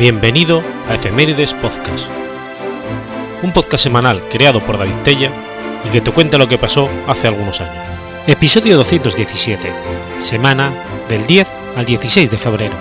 Bienvenido a Efemérides Podcast, un podcast semanal creado por David Tella y que te cuenta lo que pasó hace algunos años. Episodio 217, semana del 10 al 16 de febrero.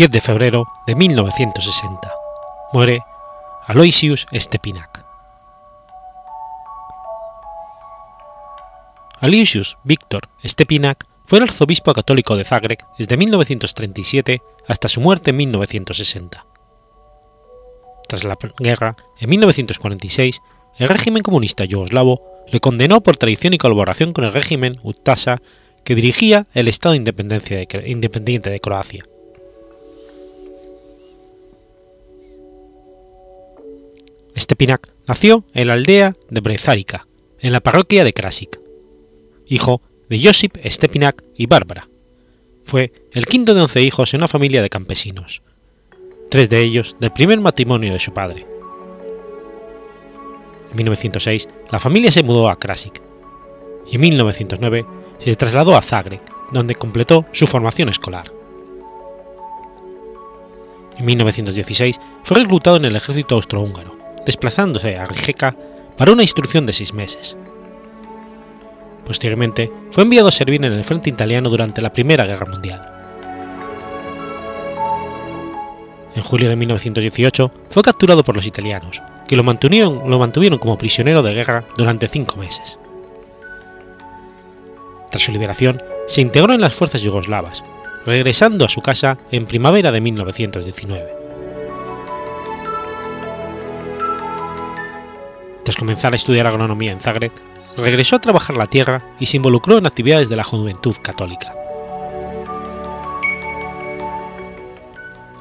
10 de febrero de 1960. Muere Aloysius Stepinac. Aloysius Víctor Stepinac fue el arzobispo católico de Zagreb desde 1937 hasta su muerte en 1960. Tras la guerra, en 1946, el régimen comunista yugoslavo le condenó por traición y colaboración con el régimen Utasa que dirigía el Estado independiente de Croacia. Stepinac nació en la aldea de Brezarica, en la parroquia de Krasik. Hijo de Josip Stepinac y Bárbara. Fue el quinto de once hijos en una familia de campesinos, tres de ellos del primer matrimonio de su padre. En 1906 la familia se mudó a Krasik y en 1909 se trasladó a Zagreb, donde completó su formación escolar. En 1916 fue reclutado en el ejército austrohúngaro desplazándose a Rijeka para una instrucción de seis meses. Posteriormente fue enviado a servir en el frente italiano durante la Primera Guerra Mundial. En julio de 1918 fue capturado por los italianos, que lo mantuvieron, lo mantuvieron como prisionero de guerra durante cinco meses. Tras su liberación, se integró en las fuerzas yugoslavas, regresando a su casa en primavera de 1919. Tras comenzar a estudiar agronomía en Zagreb, regresó a trabajar la tierra y se involucró en actividades de la juventud católica.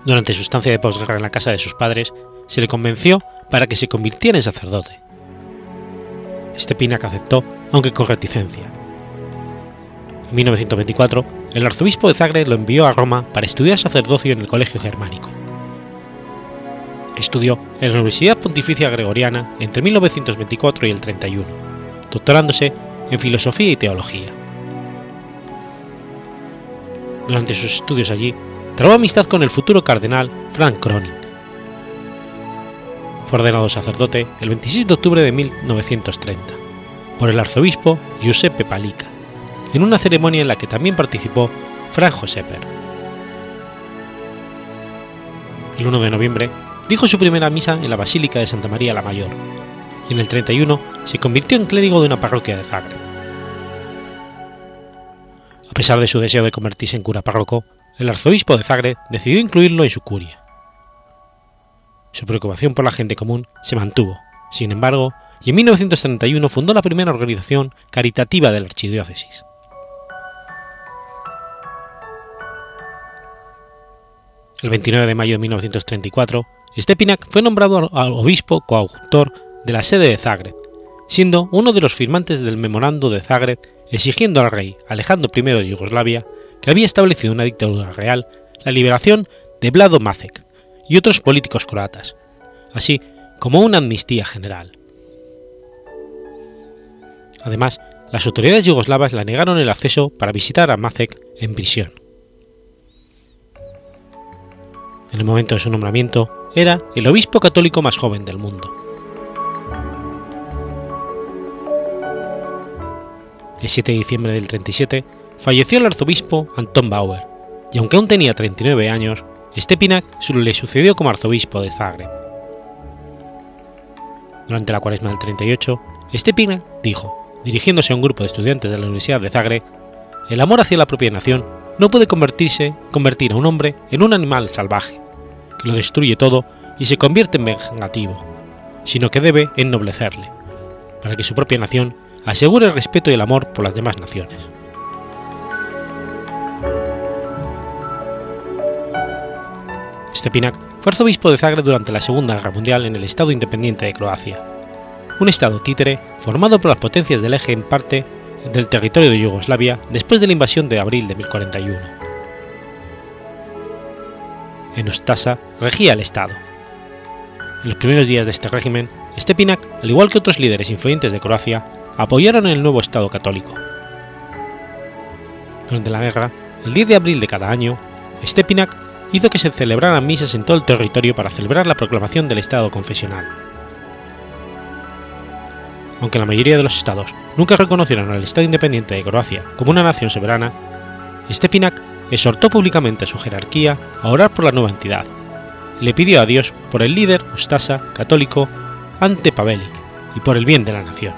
Durante su estancia de posguerra en la casa de sus padres, se le convenció para que se convirtiera en sacerdote. Stepinac aceptó, aunque con reticencia. En 1924, el arzobispo de Zagreb lo envió a Roma para estudiar sacerdocio en el Colegio Germánico. Estudió en la Universidad Pontificia Gregoriana entre 1924 y el 31, doctorándose en Filosofía y Teología. Durante sus estudios allí, trabó amistad con el futuro cardenal Frank Cronin. Fue ordenado sacerdote el 26 de octubre de 1930 por el arzobispo Giuseppe Palica, en una ceremonia en la que también participó Frank Joseper. El 1 de noviembre dijo su primera misa en la Basílica de Santa María la Mayor, y en el 31 se convirtió en clérigo de una parroquia de Zagreb. A pesar de su deseo de convertirse en cura párroco, el arzobispo de Zagreb decidió incluirlo en su curia. Su preocupación por la gente común se mantuvo, sin embargo, y en 1931 fundó la primera organización caritativa de la archidiócesis. El 29 de mayo de 1934, Stepinac fue nombrado obispo coautor de la sede de Zagreb, siendo uno de los firmantes del memorando de Zagreb exigiendo al rey Alejandro I de Yugoslavia, que había establecido una dictadura real, la liberación de Vlado Macek y otros políticos croatas, así como una amnistía general. Además, las autoridades yugoslavas le negaron el acceso para visitar a Macek en prisión. En el momento de su nombramiento, era el obispo católico más joven del mundo. El 7 de diciembre del 37 falleció el arzobispo Anton Bauer, y aunque aún tenía 39 años, Stepinac le sucedió como arzobispo de Zagreb. Durante la cuaresma del 38, Stepinac dijo, dirigiéndose a un grupo de estudiantes de la Universidad de Zagreb, el amor hacia la propia nación no puede convertirse, convertir a un hombre en un animal salvaje, que lo destruye todo y se convierte en vengativo, sino que debe ennoblecerle, para que su propia nación asegure el respeto y el amor por las demás naciones. Stepinac fue arzobispo de Zagreb durante la Segunda Guerra Mundial en el Estado independiente de Croacia, un Estado títere formado por las potencias del eje en parte del territorio de Yugoslavia después de la invasión de abril de 1041. En Ustasa regía el Estado. En los primeros días de este régimen, Stepinak, al igual que otros líderes influyentes de Croacia, apoyaron el nuevo Estado católico. Durante la guerra, el 10 de abril de cada año, Stepinak hizo que se celebraran misas en todo el territorio para celebrar la proclamación del Estado confesional. Aunque la mayoría de los estados nunca reconocieron al Estado independiente de Croacia como una nación soberana, Stepinak exhortó públicamente a su jerarquía a orar por la nueva entidad. Le pidió a Dios por el líder Ustasa católico Ante Pavelic y por el bien de la nación.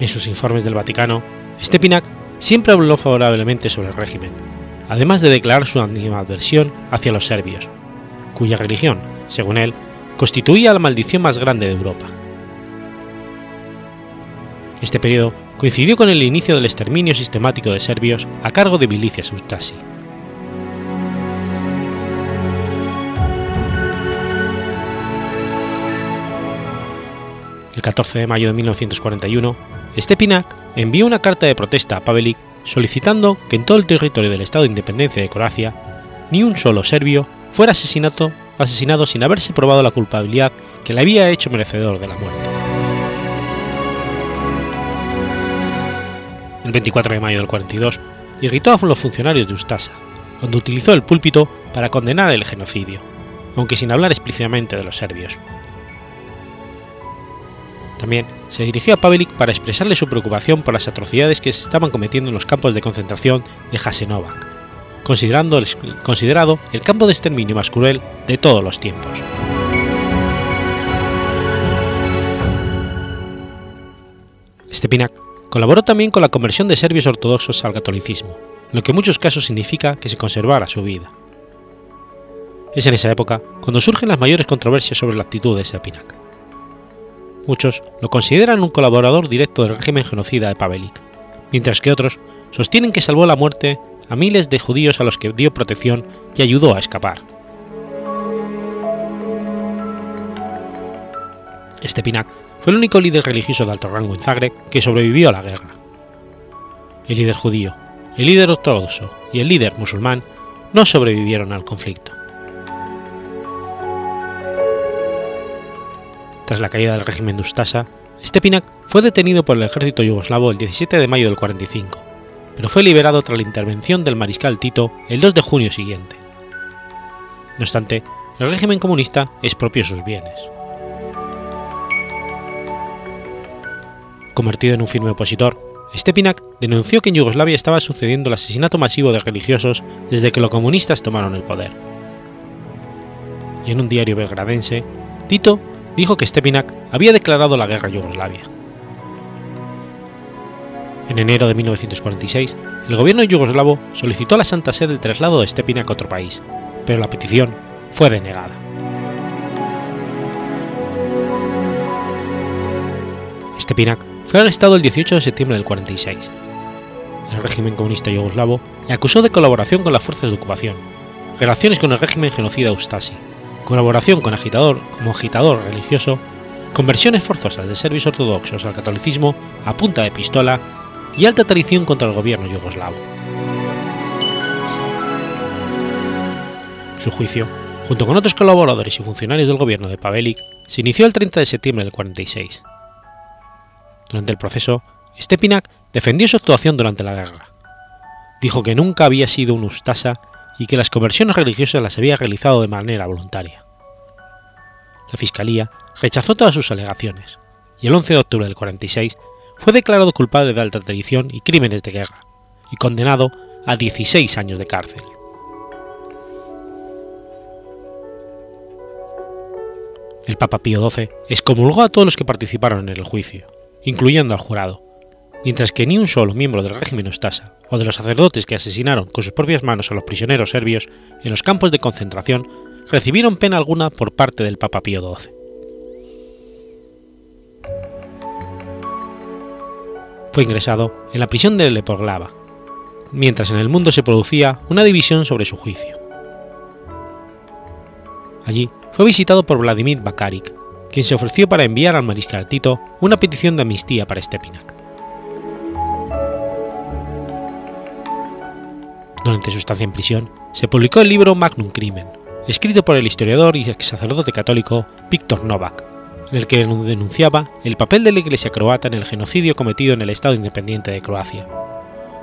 En sus informes del Vaticano, Stepinak siempre habló favorablemente sobre el régimen, además de declarar su animadversión hacia los serbios, cuya religión, según él, constituía la maldición más grande de Europa. Este periodo coincidió con el inicio del exterminio sistemático de serbios a cargo de Milicia Ustasi. El 14 de mayo de 1941, Stepinak envió una carta de protesta a Pavelic solicitando que en todo el territorio del Estado de Independencia de Croacia ni un solo serbio fuera asesinado, asesinado sin haberse probado la culpabilidad que le había hecho merecedor de la muerte. El 24 de mayo del 42 irritó a los funcionarios de Ustasa, cuando utilizó el púlpito para condenar el genocidio, aunque sin hablar explícitamente de los serbios. También se dirigió a Pavelic para expresarle su preocupación por las atrocidades que se estaban cometiendo en los campos de concentración de Jasenovac, considerando el, considerado el campo de exterminio más cruel de todos los tiempos. Stepinak colaboró también con la conversión de serbios ortodoxos al catolicismo, lo que en muchos casos significa que se conservara su vida. Es en esa época cuando surgen las mayores controversias sobre la actitud de Stepinak. Muchos lo consideran un colaborador directo del régimen genocida de Pavelic, mientras que otros sostienen que salvó la muerte a miles de judíos a los que dio protección y ayudó a escapar. Stepinak fue el único líder religioso de alto rango en Zagreb que sobrevivió a la guerra. El líder judío, el líder ortodoxo y el líder musulmán no sobrevivieron al conflicto. Tras la caída del régimen de Ustasa, Stepinak fue detenido por el ejército yugoslavo el 17 de mayo del 45, pero fue liberado tras la intervención del mariscal Tito el 2 de junio siguiente. No obstante, el régimen comunista expropió sus bienes. Convertido en un firme opositor, Stepinak denunció que en Yugoslavia estaba sucediendo el asesinato masivo de religiosos desde que los comunistas tomaron el poder. Y en un diario belgradense, Tito dijo que Stepinak había declarado la guerra a Yugoslavia. En enero de 1946, el gobierno yugoslavo solicitó a la Santa Sede el traslado de Stepinak a otro país, pero la petición fue denegada. Stepinak fue arrestado el 18 de septiembre del 46. El régimen comunista yugoslavo le acusó de colaboración con las fuerzas de ocupación, relaciones con el régimen genocida Ustasi, colaboración con agitador como agitador religioso, conversiones forzosas de serbios ortodoxos al catolicismo a punta de pistola y alta traición contra el gobierno yugoslavo. Su juicio, junto con otros colaboradores y funcionarios del gobierno de Pavelic, se inició el 30 de septiembre del 46. Durante el proceso, Stepinak defendió su actuación durante la guerra. Dijo que nunca había sido un Ustasa y que las conversiones religiosas las había realizado de manera voluntaria. La Fiscalía rechazó todas sus alegaciones, y el 11 de octubre del 46 fue declarado culpable de alta traición y crímenes de guerra, y condenado a 16 años de cárcel. El Papa Pío XII excomulgó a todos los que participaron en el juicio, incluyendo al jurado, mientras que ni un solo miembro del régimen Ostasa o de los sacerdotes que asesinaron con sus propias manos a los prisioneros serbios en los campos de concentración recibieron pena alguna por parte del Papa Pío XII. Fue ingresado en la prisión de Lepoglava, mientras en el mundo se producía una división sobre su juicio. Allí fue visitado por Vladimir Bakarik, quien se ofreció para enviar al mariscal Tito una petición de amnistía para Stepinac. Durante su estancia en prisión, se publicó el libro Magnum Crimen, escrito por el historiador y ex sacerdote católico Víctor Novak, en el que denunciaba el papel de la Iglesia croata en el genocidio cometido en el Estado independiente de Croacia,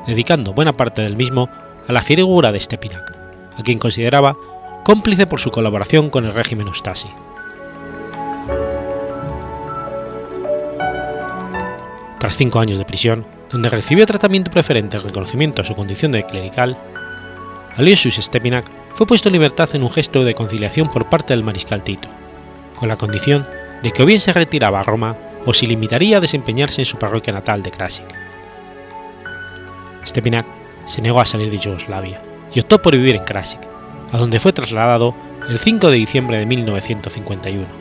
dedicando buena parte del mismo a la figura de Stepinac, a quien consideraba cómplice por su colaboración con el régimen Ustasi. Tras cinco años de prisión, donde recibió tratamiento preferente en reconocimiento a su condición de clerical, Aloysius Stepinac fue puesto en libertad en un gesto de conciliación por parte del mariscal Tito, con la condición de que o bien se retiraba a Roma o se limitaría a desempeñarse en su parroquia natal de Krasik. Stepinac se negó a salir de Yugoslavia y optó por vivir en Krasik, a donde fue trasladado el 5 de diciembre de 1951.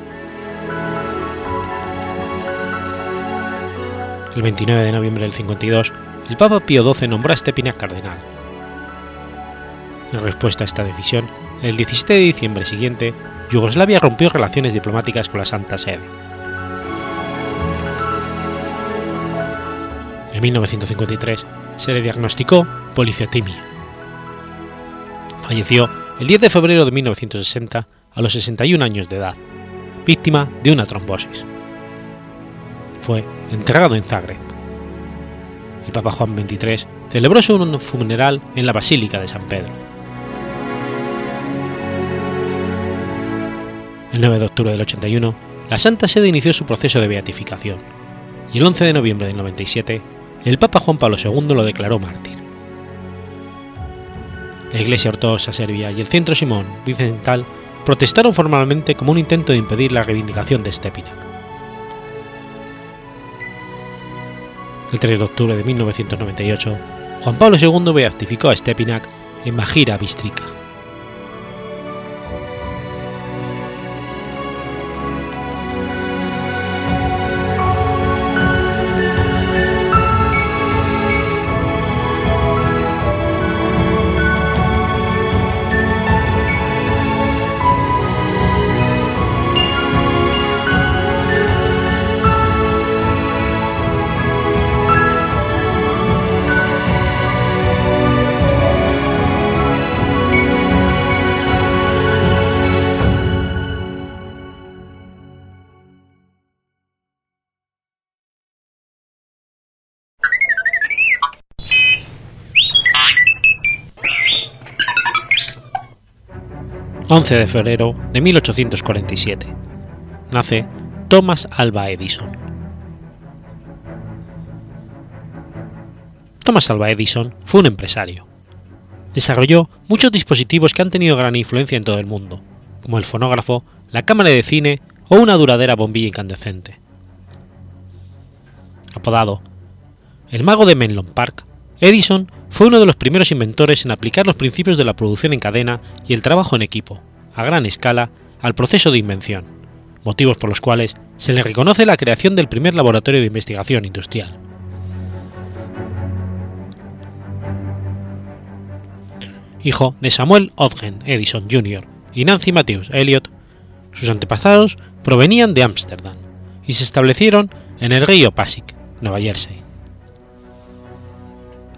El 29 de noviembre del 52, el Papa Pío XII nombró a Stepinac cardenal. En respuesta a esta decisión, el 17 de diciembre siguiente, Yugoslavia rompió relaciones diplomáticas con la Santa Sede. En 1953 se le diagnosticó policitemia. Falleció el 10 de febrero de 1960 a los 61 años de edad, víctima de una trombosis. Fue enterrado en Zagreb. El Papa Juan XXIII celebró su funeral en la Basílica de San Pedro. El 9 de octubre del 81, la Santa Sede inició su proceso de beatificación, y el 11 de noviembre del 97, el Papa Juan Pablo II lo declaró mártir. La Iglesia Ortodoxa Serbia y el Centro Simón Vicental protestaron formalmente como un intento de impedir la reivindicación de Stepinac. El 3 de octubre de 1998, Juan Pablo II beatificó a Stepinac en Majira Bistrica. 11 de febrero de 1847. Nace Thomas Alva Edison. Thomas Alva Edison fue un empresario. Desarrolló muchos dispositivos que han tenido gran influencia en todo el mundo, como el fonógrafo, la cámara de cine o una duradera bombilla incandescente. Apodado el mago de Menlo Park, Edison fue uno de los primeros inventores en aplicar los principios de la producción en cadena y el trabajo en equipo, a gran escala, al proceso de invención, motivos por los cuales se le reconoce la creación del primer laboratorio de investigación industrial. Hijo de Samuel Ogden Edison Jr. y Nancy Matthews Elliot, sus antepasados provenían de Ámsterdam y se establecieron en el río Pasig, Nueva Jersey.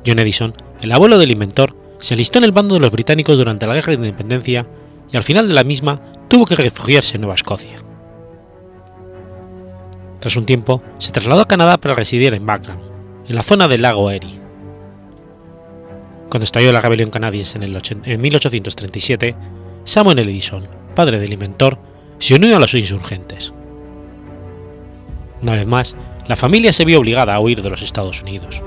John Edison, el abuelo del inventor, se alistó en el bando de los británicos durante la Guerra de Independencia y al final de la misma tuvo que refugiarse en Nueva Escocia. Tras un tiempo, se trasladó a Canadá para residir en Bagram, en la zona del lago Erie. Cuando estalló la rebelión canadiense en, en 1837, Samuel Edison, padre del inventor, se unió a los insurgentes. Una vez más, la familia se vio obligada a huir de los Estados Unidos.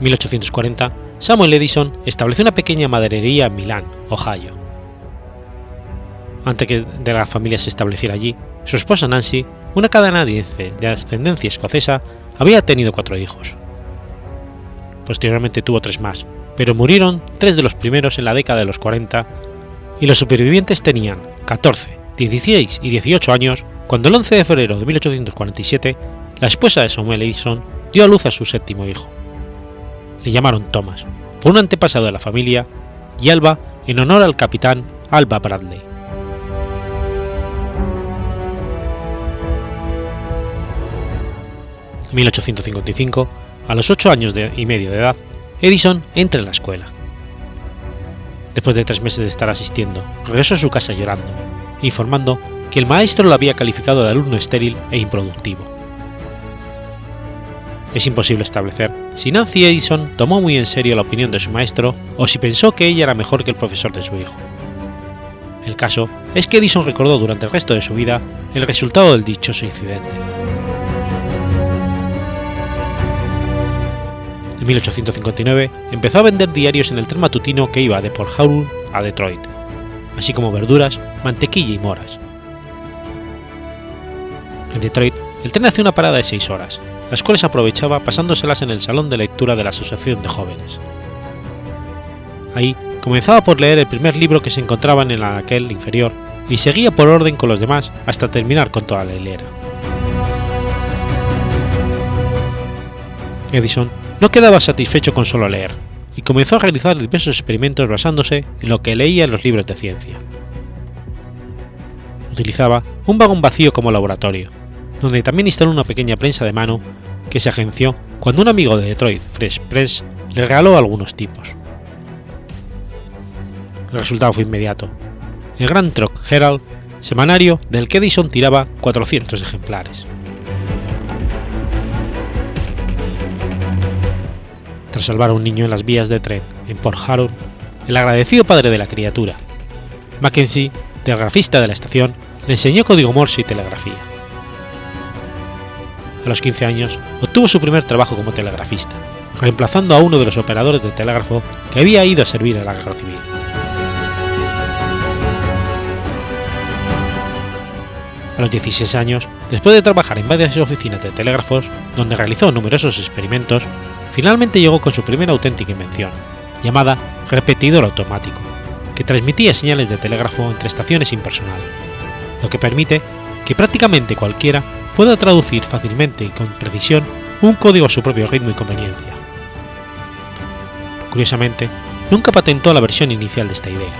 1840, Samuel Edison estableció una pequeña maderería en Milán, Ohio. Antes que de la familia se estableciera allí, su esposa Nancy, una canadiense de ascendencia escocesa, había tenido cuatro hijos. Posteriormente tuvo tres más, pero murieron tres de los primeros en la década de los 40 y los supervivientes tenían 14, 16 y 18 años cuando el 11 de febrero de 1847 la esposa de Samuel Edison dio a luz a su séptimo hijo le llamaron Thomas, por un antepasado de la familia, y Alba en honor al capitán Alba Bradley. En 1855, a los ocho años y medio de edad, Edison entra en la escuela. Después de tres meses de estar asistiendo, regresó a su casa llorando, informando que el maestro lo había calificado de alumno estéril e improductivo. Es imposible establecer si Nancy Edison tomó muy en serio la opinión de su maestro o si pensó que ella era mejor que el profesor de su hijo. El caso es que Edison recordó durante el resto de su vida el resultado del dichoso incidente. En 1859 empezó a vender diarios en el tren matutino que iba de Port Huron a Detroit, así como verduras, mantequilla y moras. En Detroit, el tren hacía una parada de seis horas, las cuales aprovechaba pasándoselas en el salón de lectura de la Asociación de Jóvenes. Ahí comenzaba por leer el primer libro que se encontraba en el anaquel inferior y seguía por orden con los demás hasta terminar con toda la hilera. Edison no quedaba satisfecho con solo leer, y comenzó a realizar diversos experimentos basándose en lo que leía en los libros de ciencia. Utilizaba un vagón vacío como laboratorio, donde también instaló una pequeña prensa de mano que se agenció cuando un amigo de Detroit, Fresh Press, le regaló algunos tipos. El resultado fue inmediato. El Grand Trunk Herald, semanario del que Edison tiraba 400 ejemplares. Tras salvar a un niño en las vías de tren en Port Huron, el agradecido padre de la criatura, Mackenzie, telegrafista de la estación, le enseñó código Morse y telegrafía a los 15 años, obtuvo su primer trabajo como telegrafista, reemplazando a uno de los operadores de telégrafo que había ido a servir a la guerra civil. A los 16 años, después de trabajar en varias oficinas de telégrafos, donde realizó numerosos experimentos, finalmente llegó con su primera auténtica invención, llamada repetidor automático, que transmitía señales de telégrafo entre estaciones sin personal, lo que permite que prácticamente cualquiera pueda traducir fácilmente y con precisión un código a su propio ritmo y conveniencia. Curiosamente, nunca patentó la versión inicial de esta idea.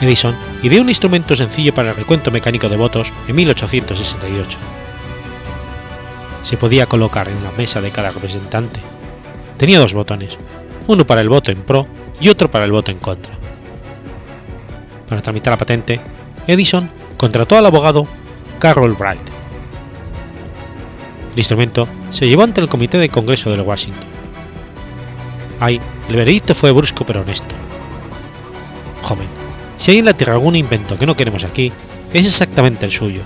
Edison ideó un instrumento sencillo para el recuento mecánico de votos en 1868. Se podía colocar en la mesa de cada representante. Tenía dos botones, uno para el voto en pro y otro para el voto en contra. Para tramitar la patente, Edison contrató al abogado Carroll Bright. El instrumento se llevó ante el Comité de Congreso de Washington. Ahí, el veredicto fue brusco pero honesto. Joven, si hay en la Tierra algún invento que no queremos aquí, es exactamente el suyo.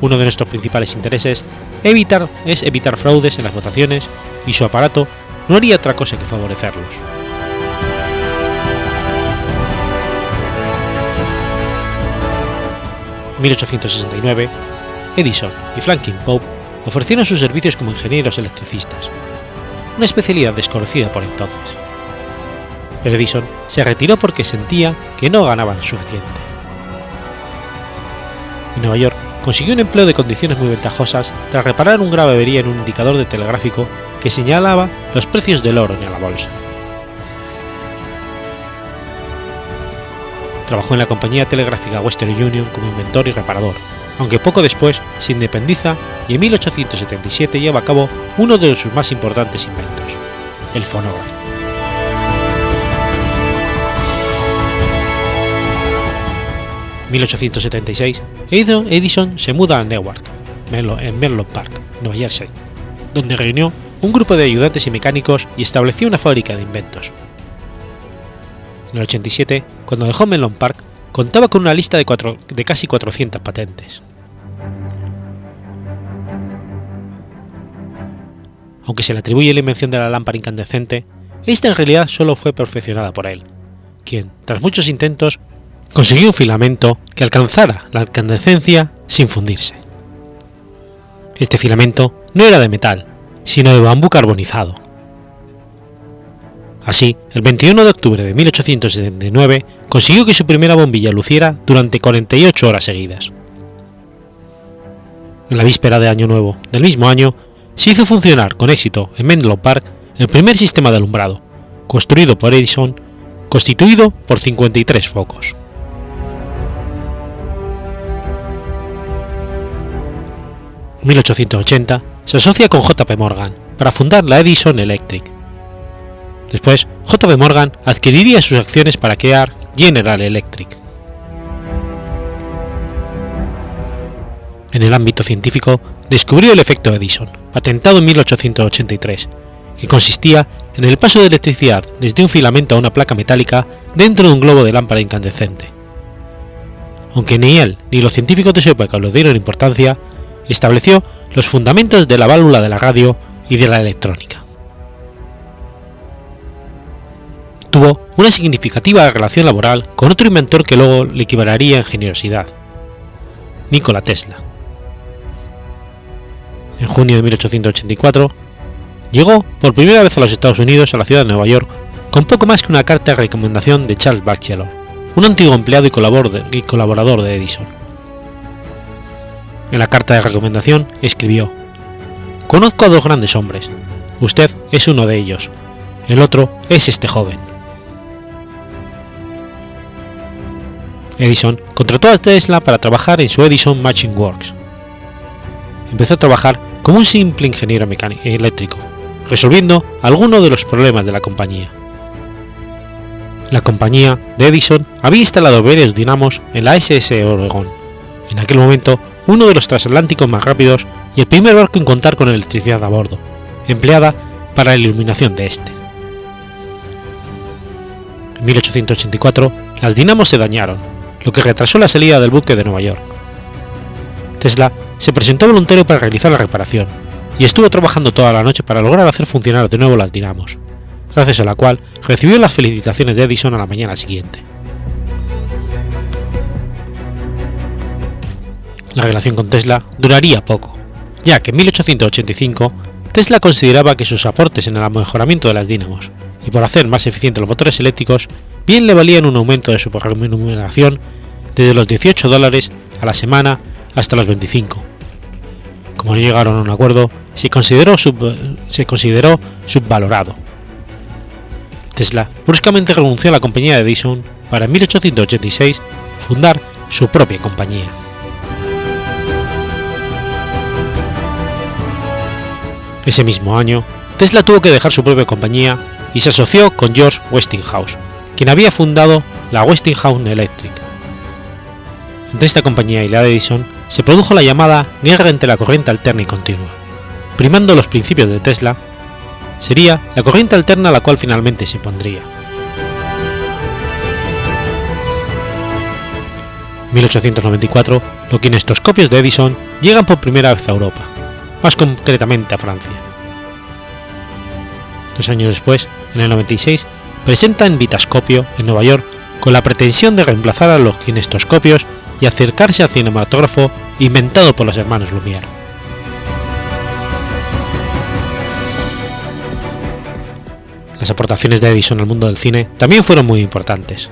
Uno de nuestros principales intereses evitar, es evitar fraudes en las votaciones y su aparato no haría otra cosa que favorecerlos. 1869, Edison y Franklin Pope ofrecieron sus servicios como ingenieros electricistas, una especialidad desconocida por entonces. Pero Edison se retiró porque sentía que no ganaban suficiente. En Nueva York consiguió un empleo de condiciones muy ventajosas tras reparar un grave avería en un indicador de telegráfico que señalaba los precios del oro en la bolsa. Trabajó en la compañía telegráfica Western Union como inventor y reparador, aunque poco después se independiza y en 1877 lleva a cabo uno de sus más importantes inventos, el fonógrafo. En 1876, Edison se muda a Newark, en Menlo Park, Nueva Jersey, donde reunió un grupo de ayudantes y mecánicos y estableció una fábrica de inventos, en el 87, cuando dejó Melon Park, contaba con una lista de, de casi 400 patentes. Aunque se le atribuye la invención de la lámpara incandescente, esta en realidad solo fue perfeccionada por él, quien, tras muchos intentos, consiguió un filamento que alcanzara la incandescencia sin fundirse. Este filamento no era de metal, sino de bambú carbonizado, Así, el 21 de octubre de 1879 consiguió que su primera bombilla luciera durante 48 horas seguidas. En la víspera de Año Nuevo del mismo año, se hizo funcionar con éxito en Menlo Park el primer sistema de alumbrado, construido por Edison, constituido por 53 focos. En 1880 se asocia con J.P. Morgan para fundar la Edison Electric. Después, J.P. Morgan adquiriría sus acciones para crear General Electric. En el ámbito científico, descubrió el efecto Edison, patentado en 1883, que consistía en el paso de electricidad desde un filamento a una placa metálica dentro de un globo de lámpara incandescente. Aunque ni él ni los científicos de su época lo dieron importancia, estableció los fundamentos de la válvula de la radio y de la electrónica. Tuvo una significativa relación laboral con otro inventor que luego le equivalaría en generosidad, Nikola Tesla. En junio de 1884, llegó por primera vez a los Estados Unidos, a la ciudad de Nueva York, con poco más que una carta de recomendación de Charles Batchelor, un antiguo empleado y colaborador de Edison. En la carta de recomendación escribió, Conozco a dos grandes hombres, usted es uno de ellos, el otro es este joven. Edison contrató a Tesla para trabajar en su Edison Machine Works. Empezó a trabajar como un simple ingeniero mecánico eléctrico, resolviendo algunos de los problemas de la compañía. La compañía de Edison había instalado varios dinamos en la SS Oregon, en aquel momento uno de los transatlánticos más rápidos y el primer barco en contar con electricidad a bordo, empleada para la iluminación de este. En 1884, las dinamos se dañaron, lo que retrasó la salida del buque de Nueva York. Tesla se presentó voluntario para realizar la reparación y estuvo trabajando toda la noche para lograr hacer funcionar de nuevo las dinamos, gracias a la cual recibió las felicitaciones de Edison a la mañana siguiente. La relación con Tesla duraría poco, ya que en 1885 Tesla consideraba que sus aportes en el mejoramiento de las dínamos y por hacer más eficientes los motores eléctricos bien le valían un aumento de su remuneración desde los 18 dólares a la semana hasta los 25. Como no llegaron a un acuerdo, se consideró, se consideró subvalorado. Tesla bruscamente renunció a la compañía de Edison para en 1886 fundar su propia compañía. Ese mismo año, Tesla tuvo que dejar su propia compañía y se asoció con George Westinghouse, quien había fundado la Westinghouse Electric. Entre esta compañía y la de Edison se produjo la llamada guerra entre la corriente alterna y continua. Primando los principios de Tesla, sería la corriente alterna la cual finalmente se pondría. 1894, los kinestoscopios de Edison llegan por primera vez a Europa, más concretamente a Francia. Dos años después, en el 96, presenta en Vitascopio, en Nueva York, con la pretensión de reemplazar a los kinestoscopios y acercarse al cinematógrafo inventado por los hermanos Lumière. Las aportaciones de Edison al mundo del cine también fueron muy importantes.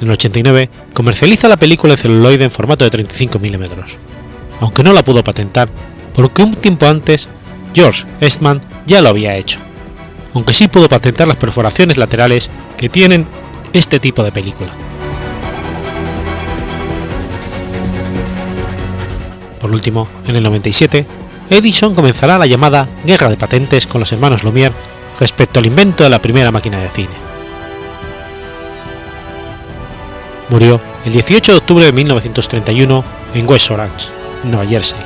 En el 89 comercializa la película en celuloide en formato de 35 mm, aunque no la pudo patentar porque un tiempo antes George Eastman ya lo había hecho, aunque sí pudo patentar las perforaciones laterales que tienen este tipo de película. Por último, en el 97, Edison comenzará la llamada Guerra de Patentes con los hermanos Lumière respecto al invento de la primera máquina de cine. Murió el 18 de octubre de 1931 en West Orange, Nueva Jersey.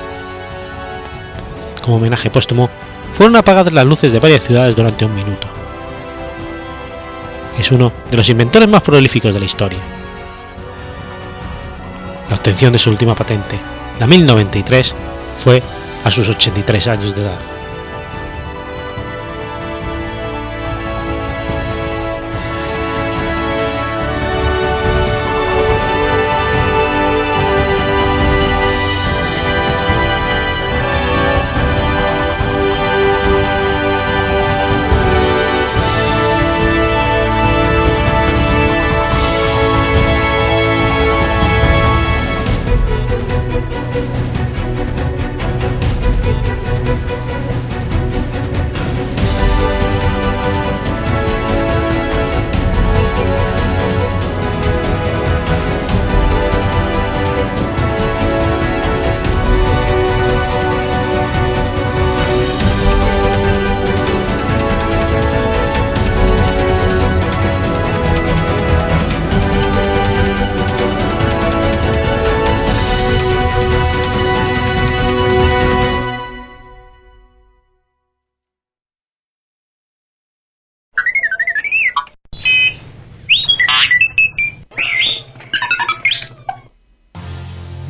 Como homenaje póstumo, fueron apagadas las luces de varias ciudades durante un minuto. Es uno de los inventores más prolíficos de la historia. La obtención de su última patente, la 1093, fue a sus 83 años de edad.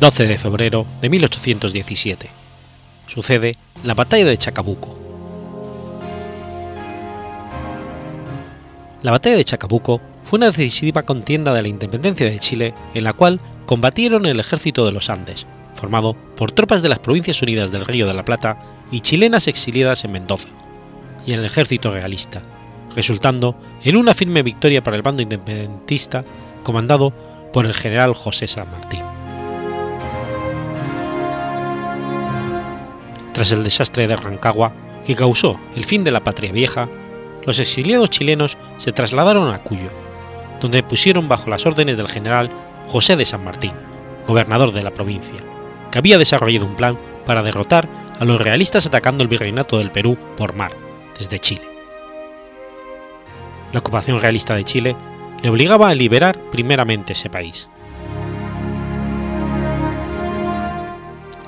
12 de febrero de 1817. Sucede la batalla de Chacabuco. La batalla de Chacabuco fue una decisiva contienda de la independencia de Chile en la cual combatieron el ejército de los Andes, formado por tropas de las Provincias Unidas del Río de la Plata y chilenas exiliadas en Mendoza, y el ejército realista, resultando en una firme victoria para el bando independentista comandado por el general José San Martín. Tras el desastre de Rancagua, que causó el fin de la patria vieja, los exiliados chilenos se trasladaron a Cuyo, donde pusieron bajo las órdenes del general José de San Martín, gobernador de la provincia, que había desarrollado un plan para derrotar a los realistas atacando el virreinato del Perú por mar, desde Chile. La ocupación realista de Chile le obligaba a liberar primeramente ese país.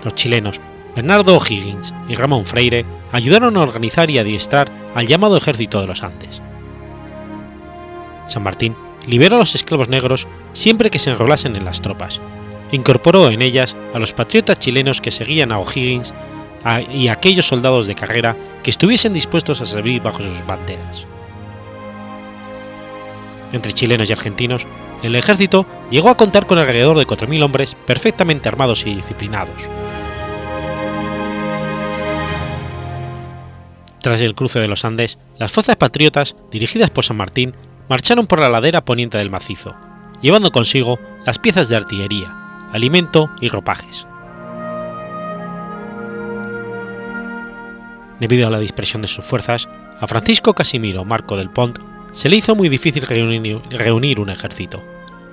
Los chilenos Bernardo O'Higgins y Ramón Freire ayudaron a organizar y adiestrar al llamado Ejército de los Andes. San Martín liberó a los esclavos negros siempre que se enrolasen en las tropas, incorporó en ellas a los patriotas chilenos que seguían a O'Higgins y a aquellos soldados de carrera que estuviesen dispuestos a servir bajo sus banderas. Entre chilenos y argentinos, el ejército llegó a contar con alrededor de 4.000 hombres perfectamente armados y disciplinados. Tras el cruce de los Andes, las fuerzas patriotas, dirigidas por San Martín, marcharon por la ladera poniente del macizo, llevando consigo las piezas de artillería, alimento y ropajes. Debido a la dispersión de sus fuerzas, a Francisco Casimiro Marco del Pont se le hizo muy difícil reunir, un ejército,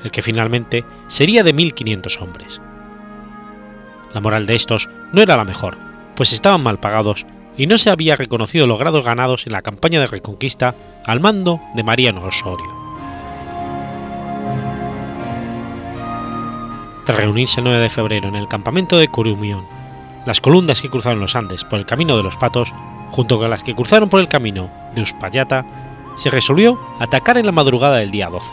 el que finalmente sería de 1.500 hombres. La moral de estos no era la mejor, pues estaban mal pagados y no se había reconocido los grados ganados en la campaña de reconquista al mando de Mariano Osorio. Tras reunirse el 9 de febrero en el campamento de Curumión, las columnas que cruzaron los Andes por el camino de los Patos, junto con las que cruzaron por el camino de Uspallata, se resolvió atacar en la madrugada del día 12.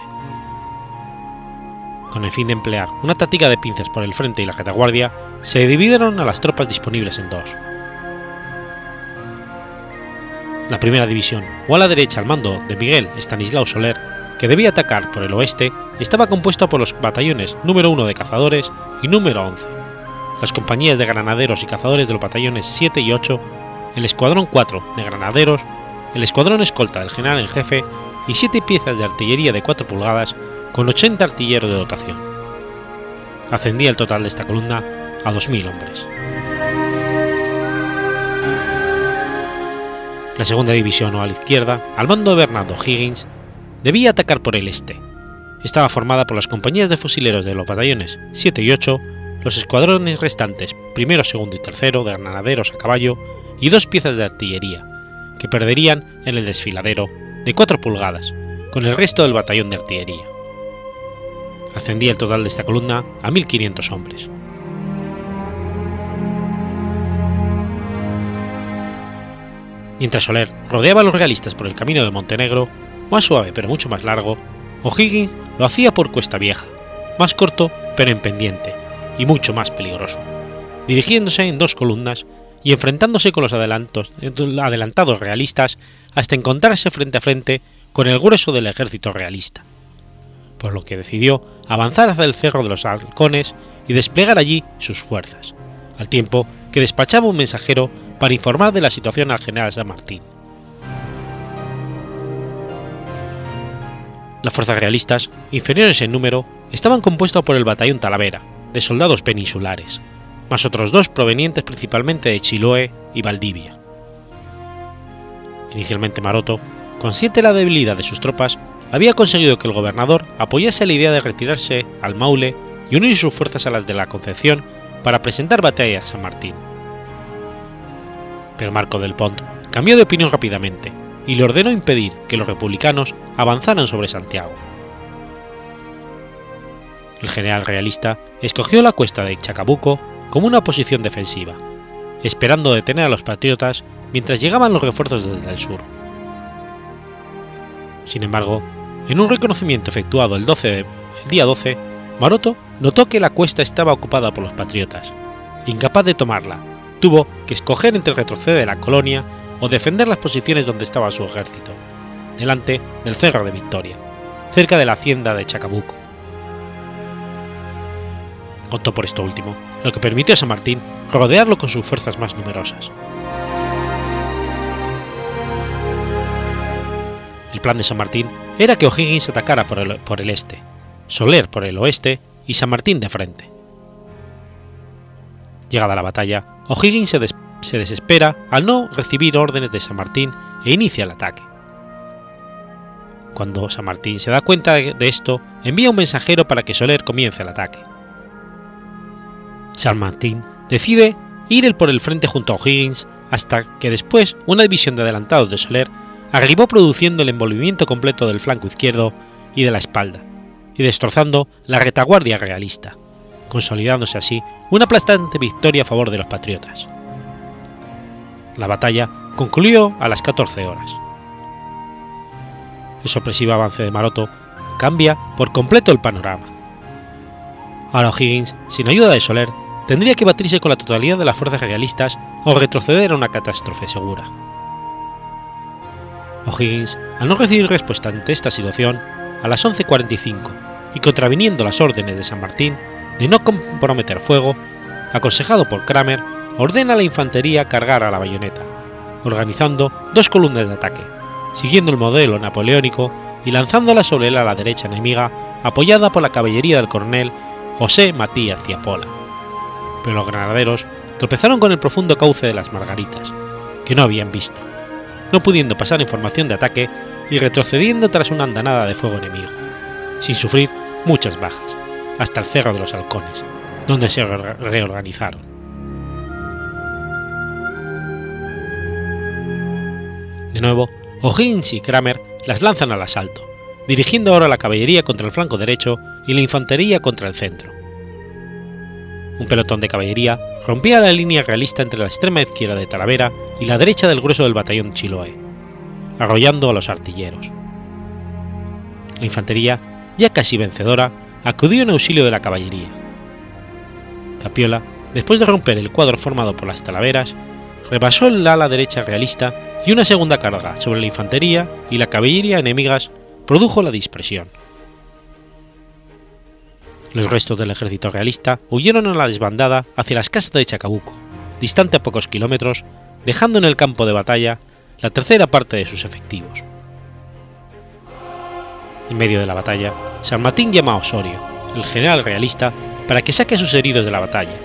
Con el fin de emplear una táctica de pinzas por el frente y la retaguardia, se dividieron a las tropas disponibles en dos. La primera división, o a la derecha al mando de Miguel Estanislao Soler, que debía atacar por el oeste, estaba compuesta por los batallones número 1 de cazadores y número 11, las compañías de granaderos y cazadores de los batallones 7 y 8, el escuadrón 4 de granaderos, el escuadrón escolta del general en jefe y 7 piezas de artillería de 4 pulgadas con 80 artilleros de dotación. Ascendía el total de esta columna a 2.000 hombres. La segunda división o a la izquierda, al mando de Bernardo Higgins, debía atacar por el este. Estaba formada por las compañías de fusileros de los batallones 7 y 8, los escuadrones restantes, primero, segundo y tercero, de granaderos a caballo, y dos piezas de artillería, que perderían en el desfiladero de 4 pulgadas, con el resto del batallón de artillería. Ascendía el total de esta columna a 1.500 hombres. Mientras Soler rodeaba a los realistas por el camino de Montenegro, más suave pero mucho más largo, O'Higgins lo hacía por Cuesta Vieja, más corto pero en pendiente, y mucho más peligroso, dirigiéndose en dos columnas y enfrentándose con los adelantados realistas hasta encontrarse frente a frente con el grueso del ejército realista, por lo que decidió avanzar hacia el Cerro de los Halcones y desplegar allí sus fuerzas, al tiempo que despachaba un mensajero para informar de la situación al general San Martín. Las fuerzas realistas, inferiores en número, estaban compuestas por el batallón Talavera, de soldados peninsulares, más otros dos provenientes principalmente de Chiloé y Valdivia. Inicialmente Maroto, consciente de la debilidad de sus tropas, había conseguido que el gobernador apoyase la idea de retirarse al Maule y unir sus fuerzas a las de la Concepción para presentar batalla a San Martín pero Marco del Pont cambió de opinión rápidamente y le ordenó impedir que los republicanos avanzaran sobre Santiago. El general realista escogió la cuesta de Chacabuco como una posición defensiva, esperando detener a los patriotas mientras llegaban los refuerzos desde el sur. Sin embargo, en un reconocimiento efectuado el, 12 día 12, Maroto notó que la cuesta estaba ocupada por los patriotas. Incapaz de tomarla, tuvo que escoger entre retroceder a la colonia o defender las posiciones donde estaba su ejército, delante del Cerro de Victoria, cerca de la hacienda de Chacabuco. Contó por esto último, lo que permitió a San Martín rodearlo con sus fuerzas más numerosas. El plan de San Martín era que O'Higgins atacara por el, por el este, Soler por el oeste y San Martín de frente. Llegada la batalla, O'Higgins se, des- se desespera al no recibir órdenes de San Martín e inicia el ataque. Cuando San Martín se da cuenta de esto, envía un mensajero para que Soler comience el ataque. San Martín decide ir por el frente junto a O'Higgins hasta que después una división de adelantados de Soler arribó produciendo el envolvimiento completo del flanco izquierdo y de la espalda, y destrozando la retaguardia realista, consolidándose así una aplastante victoria a favor de los patriotas. La batalla concluyó a las 14 horas. El sorpresivo avance de Maroto cambia por completo el panorama. Ahora O'Higgins, sin ayuda de Soler, tendría que batirse con la totalidad de las fuerzas realistas o retroceder a una catástrofe segura. O'Higgins, al no recibir respuesta ante esta situación, a las 11.45 y contraviniendo las órdenes de San Martín de no comprometer fuego, aconsejado por Kramer, ordena a la infantería cargar a la bayoneta, organizando dos columnas de ataque, siguiendo el modelo napoleónico y lanzándola sobre el ala derecha enemiga, apoyada por la caballería del coronel José Matías Ciapola. Pero los granaderos tropezaron con el profundo cauce de las Margaritas, que no habían visto, no pudiendo pasar información de ataque y retrocediendo tras una andanada de fuego enemigo, sin sufrir muchas bajas, hasta el Cerro de los Halcones, donde se re- reorganizaron. De nuevo, O'Higgins y Kramer las lanzan al asalto, dirigiendo ahora la caballería contra el flanco derecho y la infantería contra el centro. Un pelotón de caballería rompía la línea realista entre la extrema izquierda de Talavera y la derecha del grueso del batallón Chiloé, arrollando a los artilleros. La infantería, ya casi vencedora, acudió en auxilio de la caballería. Zapiola, después de romper el cuadro formado por las talaveras, rebasó el ala derecha realista y una segunda carga sobre la infantería y la caballería enemigas produjo la dispersión. Los restos del ejército realista huyeron a la desbandada hacia las casas de Chacabuco, distante a pocos kilómetros, dejando en el campo de batalla la tercera parte de sus efectivos. En medio de la batalla, San Martín llama a Osorio, el general realista, para que saque a sus heridos de la batalla,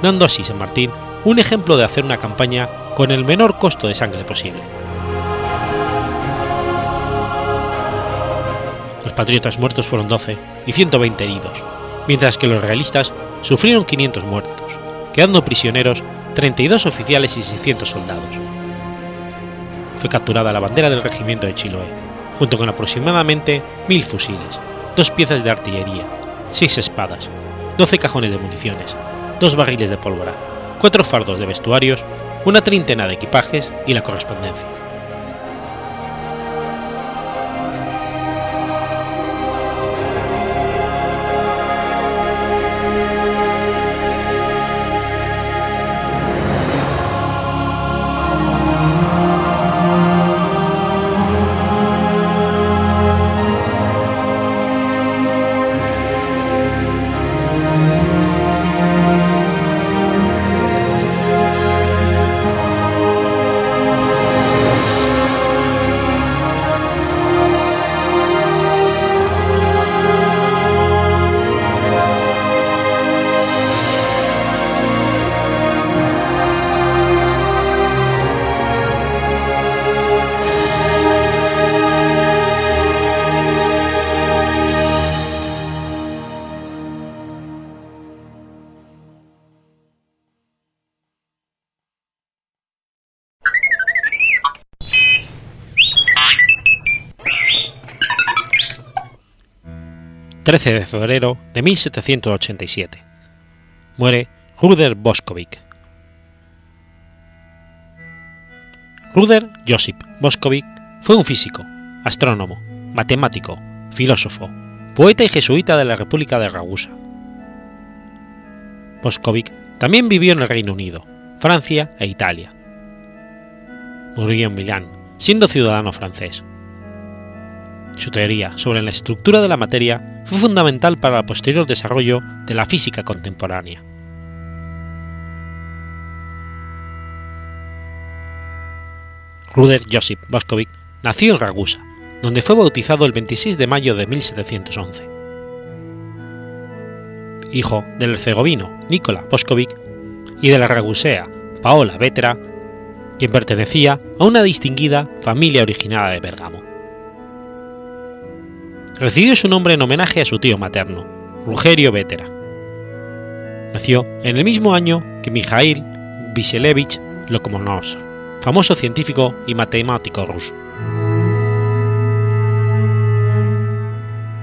dando así San Martín un ejemplo de hacer una campaña con el menor costo de sangre posible. Los patriotas muertos fueron 12 y 120 heridos, mientras que los realistas sufrieron 500 muertos, quedando prisioneros 32 oficiales y 600 soldados. Fue capturada la bandera del regimiento de Chiloé, junto con aproximadamente 1.000 fusiles, dos piezas de artillería, seis espadas, 12 cajones de municiones, dos barriles de pólvora, cuatro fardos de vestuarios, una treintena de equipajes y la correspondencia. ...13 de febrero de 1787... ...muere Ruder Boskovic. Ruder Josip Boskovic fue un físico, astrónomo, matemático, filósofo, poeta y jesuita de la República de Ragusa, Boskovic también vivió en el Reino Unido, Francia e Italia. Murió en Milán, siendo ciudadano francés. Su teoría sobre la estructura de la materia fue fundamental para el posterior desarrollo de la física contemporánea. Ruder Josip Boskovic nació en Ragusa, donde fue bautizado el 26 de mayo de 1711. Hijo del herzegovino Nikola Boskovic y de la ragusea Paola Vetera, quien pertenecía a una distinguida familia originada de Bergamo. Recibió su nombre en homenaje a su tío materno, Rugerio Vetera. Nació en el mismo año que Mikhail Vishelevich Lokomonosov, famoso científico y matemático ruso.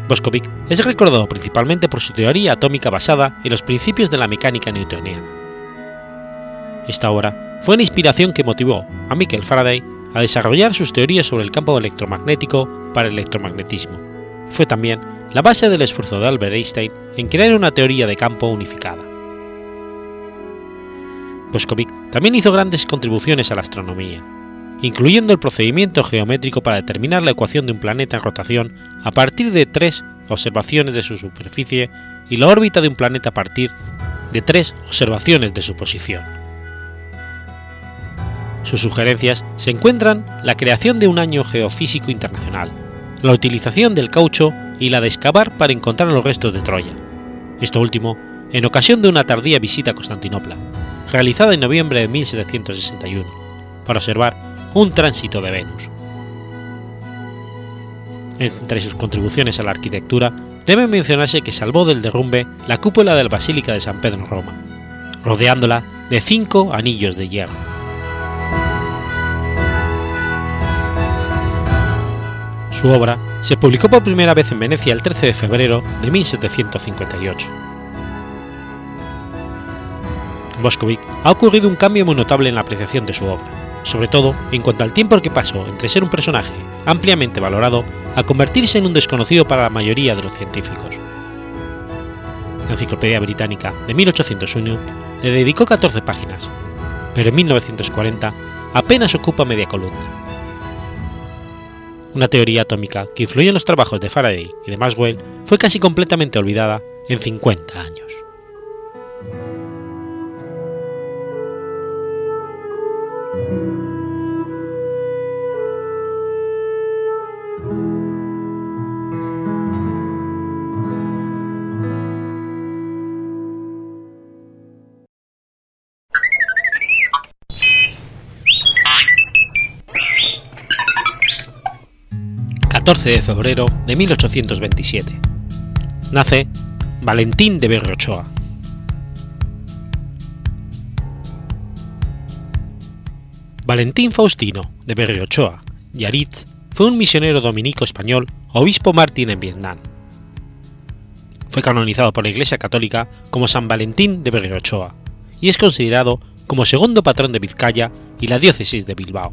Boskovic es recordado principalmente por su teoría atómica basada en los principios de la mecánica newtoniana. Esta obra fue una inspiración que motivó a Michael Faraday a desarrollar sus teorías sobre el campo electromagnético para el electromagnetismo. Fue también la base del esfuerzo de Albert Einstein en crear una teoría de campo unificada. Boskovic también hizo grandes contribuciones a la astronomía, incluyendo el procedimiento geométrico para determinar la ecuación de un planeta en rotación a partir de tres observaciones de su superficie y la órbita de un planeta a partir de tres observaciones de su posición. Sus sugerencias se encuentran la creación de un año geofísico internacional, la utilización del caucho y la de excavar para encontrar los restos de Troya, esto último en ocasión de una tardía visita a Constantinopla, realizada en noviembre de 1761, para observar un tránsito de Venus. Entre sus contribuciones a la arquitectura debe mencionarse que salvó del derrumbe la cúpula de la Basílica de San Pedro en Roma, rodeándola de cinco anillos de hierro. Su obra se publicó por primera vez en Venecia el 13 de febrero de 1758. En ha ocurrido un cambio muy notable en la apreciación de su obra sobre todo en cuanto al tiempo que pasó entre ser un personaje ampliamente valorado a convertirse en un desconocido para la mayoría de los científicos. La Enciclopedia Británica de 1801 le dedicó 14 páginas, pero en 1940 apenas ocupa media columna. Una teoría atómica que influyó en los trabajos de Faraday y de Maxwell fue casi completamente olvidada en 50 años. 14 de febrero de 1827. Nace Valentín de Berrochoa. Valentín Faustino de Berriochoa y Aritz fue un misionero dominico español, obispo mártir en Vietnam. Fue canonizado por la Iglesia Católica como San Valentín de Berriochoa y es considerado como segundo patrón de Vizcaya y la diócesis de Bilbao.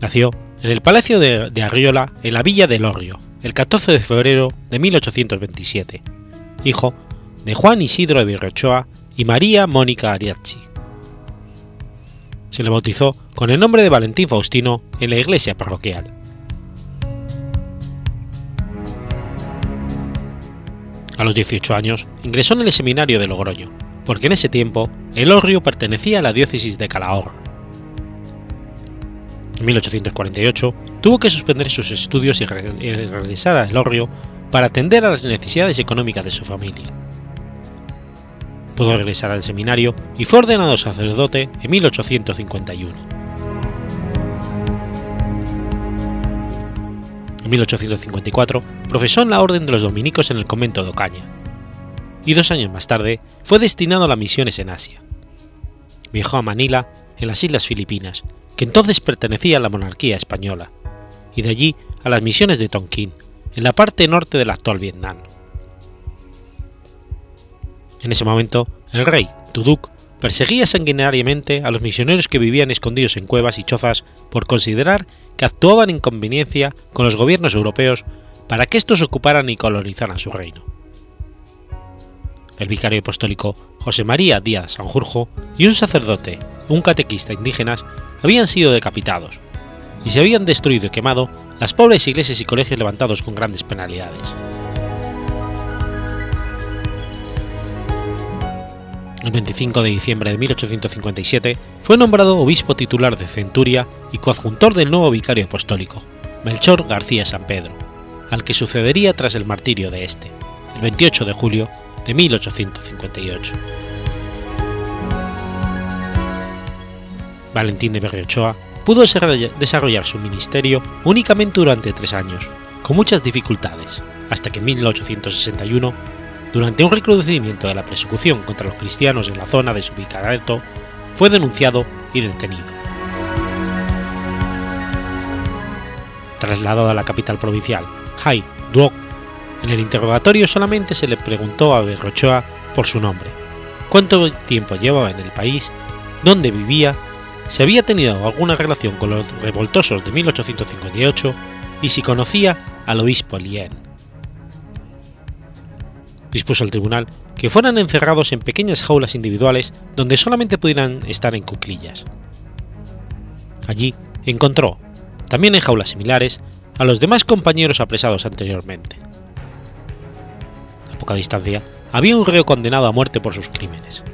Nació en el Palacio de, Arriola, en la villa de Lorrio, el 14 de febrero de 1827, hijo de Juan Isidro de Virrochoa y María Mónica Ariazzi. Se le bautizó con el nombre de Valentín Faustino en la iglesia parroquial. A los 18 años ingresó en el seminario de Logroño, porque en ese tiempo el Orrio pertenecía a la diócesis de Calahorra en 1848 tuvo que suspender sus estudios y regresar a Elorrio para atender a las necesidades económicas de su familia. Pudo regresar al seminario y fue ordenado sacerdote en 1851. En 1854 profesó en la Orden de los Dominicos en el convento de Ocaña, y dos años más tarde fue destinado a las misiones en Asia. Viajó a Manila, en las Islas Filipinas, que entonces pertenecía a la monarquía española, y de allí a las misiones de Tonkin, en la parte norte del actual Vietnam. En ese momento, el rey, Tuduk, perseguía sanguinariamente a los misioneros que vivían escondidos en cuevas y chozas por considerar que actuaban en conveniencia con los gobiernos europeos para que estos ocuparan y colonizaran su reino. el vicario apostólico José María Díaz Sanjurjo y un sacerdote, un catequista indígenas, habían sido decapitados, y se habían destruido y quemado las pobres iglesias y colegios levantados con grandes penalidades. El 25 de diciembre de 1857 fue nombrado obispo titular de Centuria y coadjuntor del nuevo vicario apostólico, Melchor García San Pedro, al que sucedería tras el martirio de este, el 28 de julio de 1858. Valentín de Berriochoa pudo desarrollar su ministerio únicamente durante tres años, con muchas dificultades, hasta que en 1861 durante un recrudecimiento de la persecución contra los cristianos en la zona de su fue denunciado y detenido. Trasladado a la capital provincial, Hai Duoc, en el interrogatorio solamente se le preguntó a Berrochoa por su nombre, cuánto tiempo llevaba en el país, dónde vivía, si había tenido alguna relación con los revoltosos de 1858 y si conocía al obispo Lien dispuso el tribunal que fueran encerrados en pequeñas jaulas individuales donde solamente pudieran estar en cuclillas. Allí encontró, también en jaulas similares, a los demás compañeros apresados anteriormente. A poca distancia había un reo condenado a muerte por sus crímenes.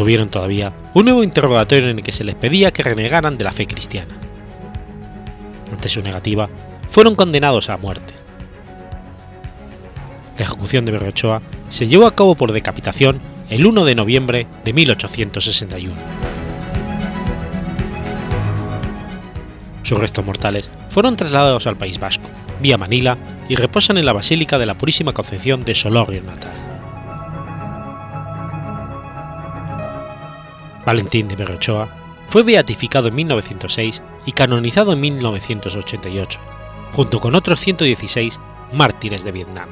Tuvieron todavía un nuevo interrogatorio en el que se les pedía que renegaran de la fe cristiana. Ante su negativa, fueron condenados a muerte la ejecución de Berrochoa se llevó a cabo por decapitación el 1 de noviembre de 1861. Sus restos mortales fueron trasladados al País Vasco, vía Manila, y reposan en la Basílica de la Purísima Concepción de Solorio natal. Valentín de Berrochoa fue beatificado en 1906 y canonizado en 1988, junto con otros 116 mártires de Vietnam.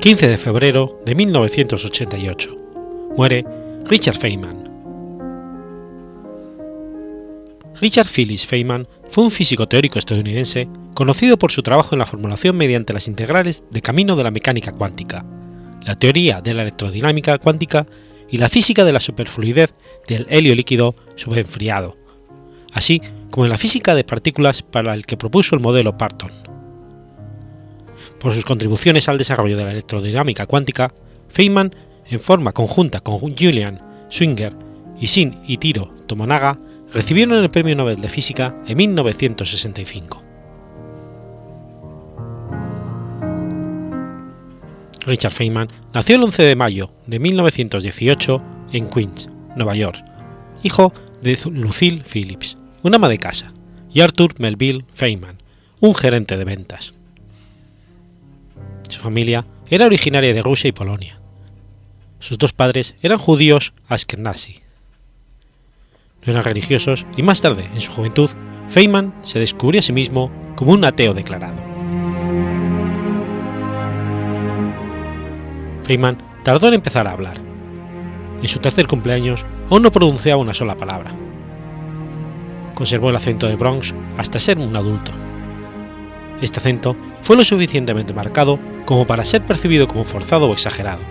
15 de febrero de 1988. Muere Richard Feynman. Richard Phyllis Feynman fue un físico teórico estadounidense conocido por su trabajo en la formulación mediante las integrales de camino de la mecánica cuántica, la teoría de la electrodinámica cuántica y la física de la superfluidez del helio líquido subenfriado, así como en la física de partículas para el que propuso el modelo Parton por sus contribuciones al desarrollo de la electrodinámica cuántica, Feynman, en forma conjunta con Julian Swinger y Shin Itiro Tomonaga, recibieron el Premio Nobel de Física en 1965. Richard Feynman nació el 11 de mayo de 1918 en Queens, Nueva York, hijo de Lucille Phillips, una ama de casa, y Arthur Melville Feynman, un gerente de ventas. Su familia era originaria de Rusia y Polonia. Sus dos padres eran judíos ashkenazi. No eran religiosos y más tarde, en su juventud, Feynman se descubrió a sí mismo como un ateo declarado. Feynman tardó en empezar a hablar. En su tercer cumpleaños aún no pronunciaba una sola palabra. Conservó el acento de Bronx hasta ser un adulto. Este acento fue lo suficientemente marcado como para ser percibido como forzado o exagerado.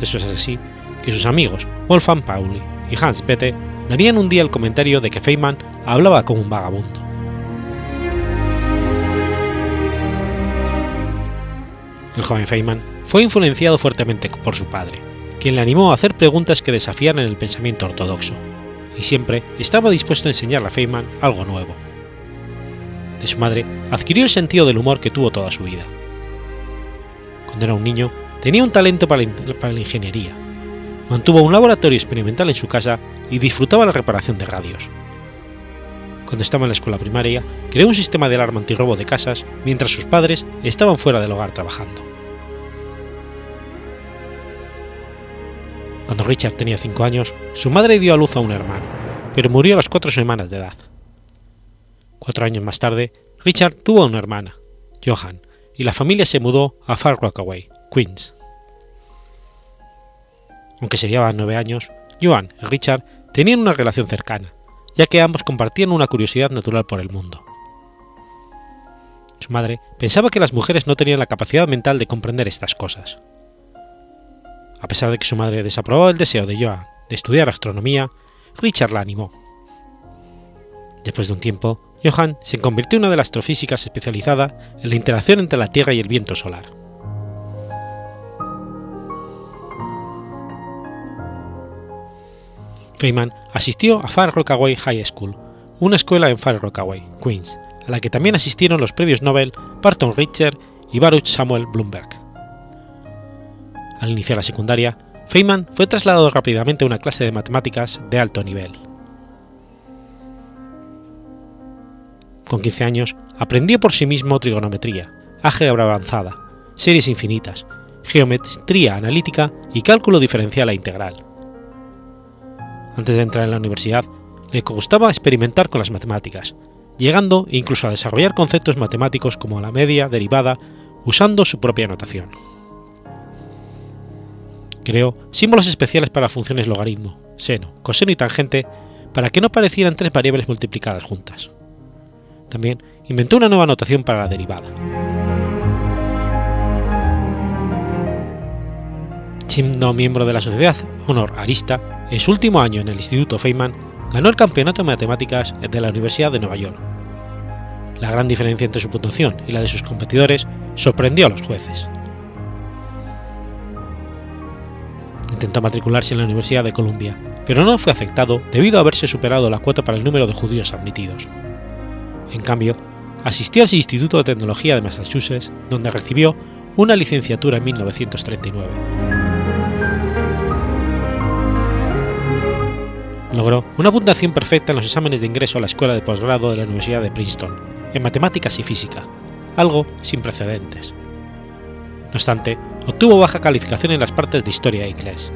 Eso es así que sus amigos Wolfgang Pauli y Hans Bethe darían un día el comentario de que Feynman hablaba como un vagabundo. El joven Feynman fue influenciado fuertemente por su padre, quien le animó a hacer preguntas que desafían el pensamiento ortodoxo, y siempre estaba dispuesto a enseñarle a Feynman algo nuevo. De su madre adquirió el sentido del humor que tuvo toda su vida. Cuando era un niño, tenía un talento para la ingeniería. Mantuvo un laboratorio experimental en su casa y disfrutaba la reparación de radios. Cuando estaba en la escuela primaria, creó un sistema de alarma antirrobo de casas mientras sus padres estaban fuera del hogar trabajando. Cuando Richard tenía 5 años, su madre dio a luz a un hermano, pero murió a las 4 semanas de edad. Cuatro años más tarde, Richard tuvo una hermana, Johan, y la familia se mudó a Far Rockaway, Queens. Aunque se llevaban nueve años, Johan y Richard tenían una relación cercana, ya que ambos compartían una curiosidad natural por el mundo. Su madre pensaba que las mujeres no tenían la capacidad mental de comprender estas cosas. A pesar de que su madre desaprobaba el deseo de Joan de estudiar astronomía, Richard la animó. Después de un tiempo, Johann se convirtió en una de las astrofísicas especializada en la interacción entre la Tierra y el viento solar. Feynman asistió a Far Rockaway High School, una escuela en Far Rockaway, Queens, a la que también asistieron los premios Nobel Barton Richter y Baruch Samuel Bloomberg. Al iniciar la secundaria, Feynman fue trasladado rápidamente a una clase de matemáticas de alto nivel. Con 15 años, aprendió por sí mismo trigonometría, álgebra avanzada, series infinitas, geometría analítica y cálculo diferencial e integral. Antes de entrar en la universidad, le gustaba experimentar con las matemáticas, llegando incluso a desarrollar conceptos matemáticos como la media derivada usando su propia notación creó símbolos especiales para funciones logaritmo, seno, coseno y tangente para que no parecieran tres variables multiplicadas juntas. También inventó una nueva notación para la derivada. Siendo miembro de la Sociedad Honor Arista, en su último año en el Instituto Feynman ganó el Campeonato de Matemáticas de la Universidad de Nueva York. La gran diferencia entre su puntuación y la de sus competidores sorprendió a los jueces. intentó matricularse en la Universidad de Columbia, pero no fue aceptado debido a haberse superado la cuota para el número de judíos admitidos. En cambio, asistió al Instituto de Tecnología de Massachusetts, donde recibió una licenciatura en 1939. Logró una puntuación perfecta en los exámenes de ingreso a la escuela de posgrado de la Universidad de Princeton, en matemáticas y física, algo sin precedentes. No obstante, obtuvo baja calificación en las partes de historia e inglés.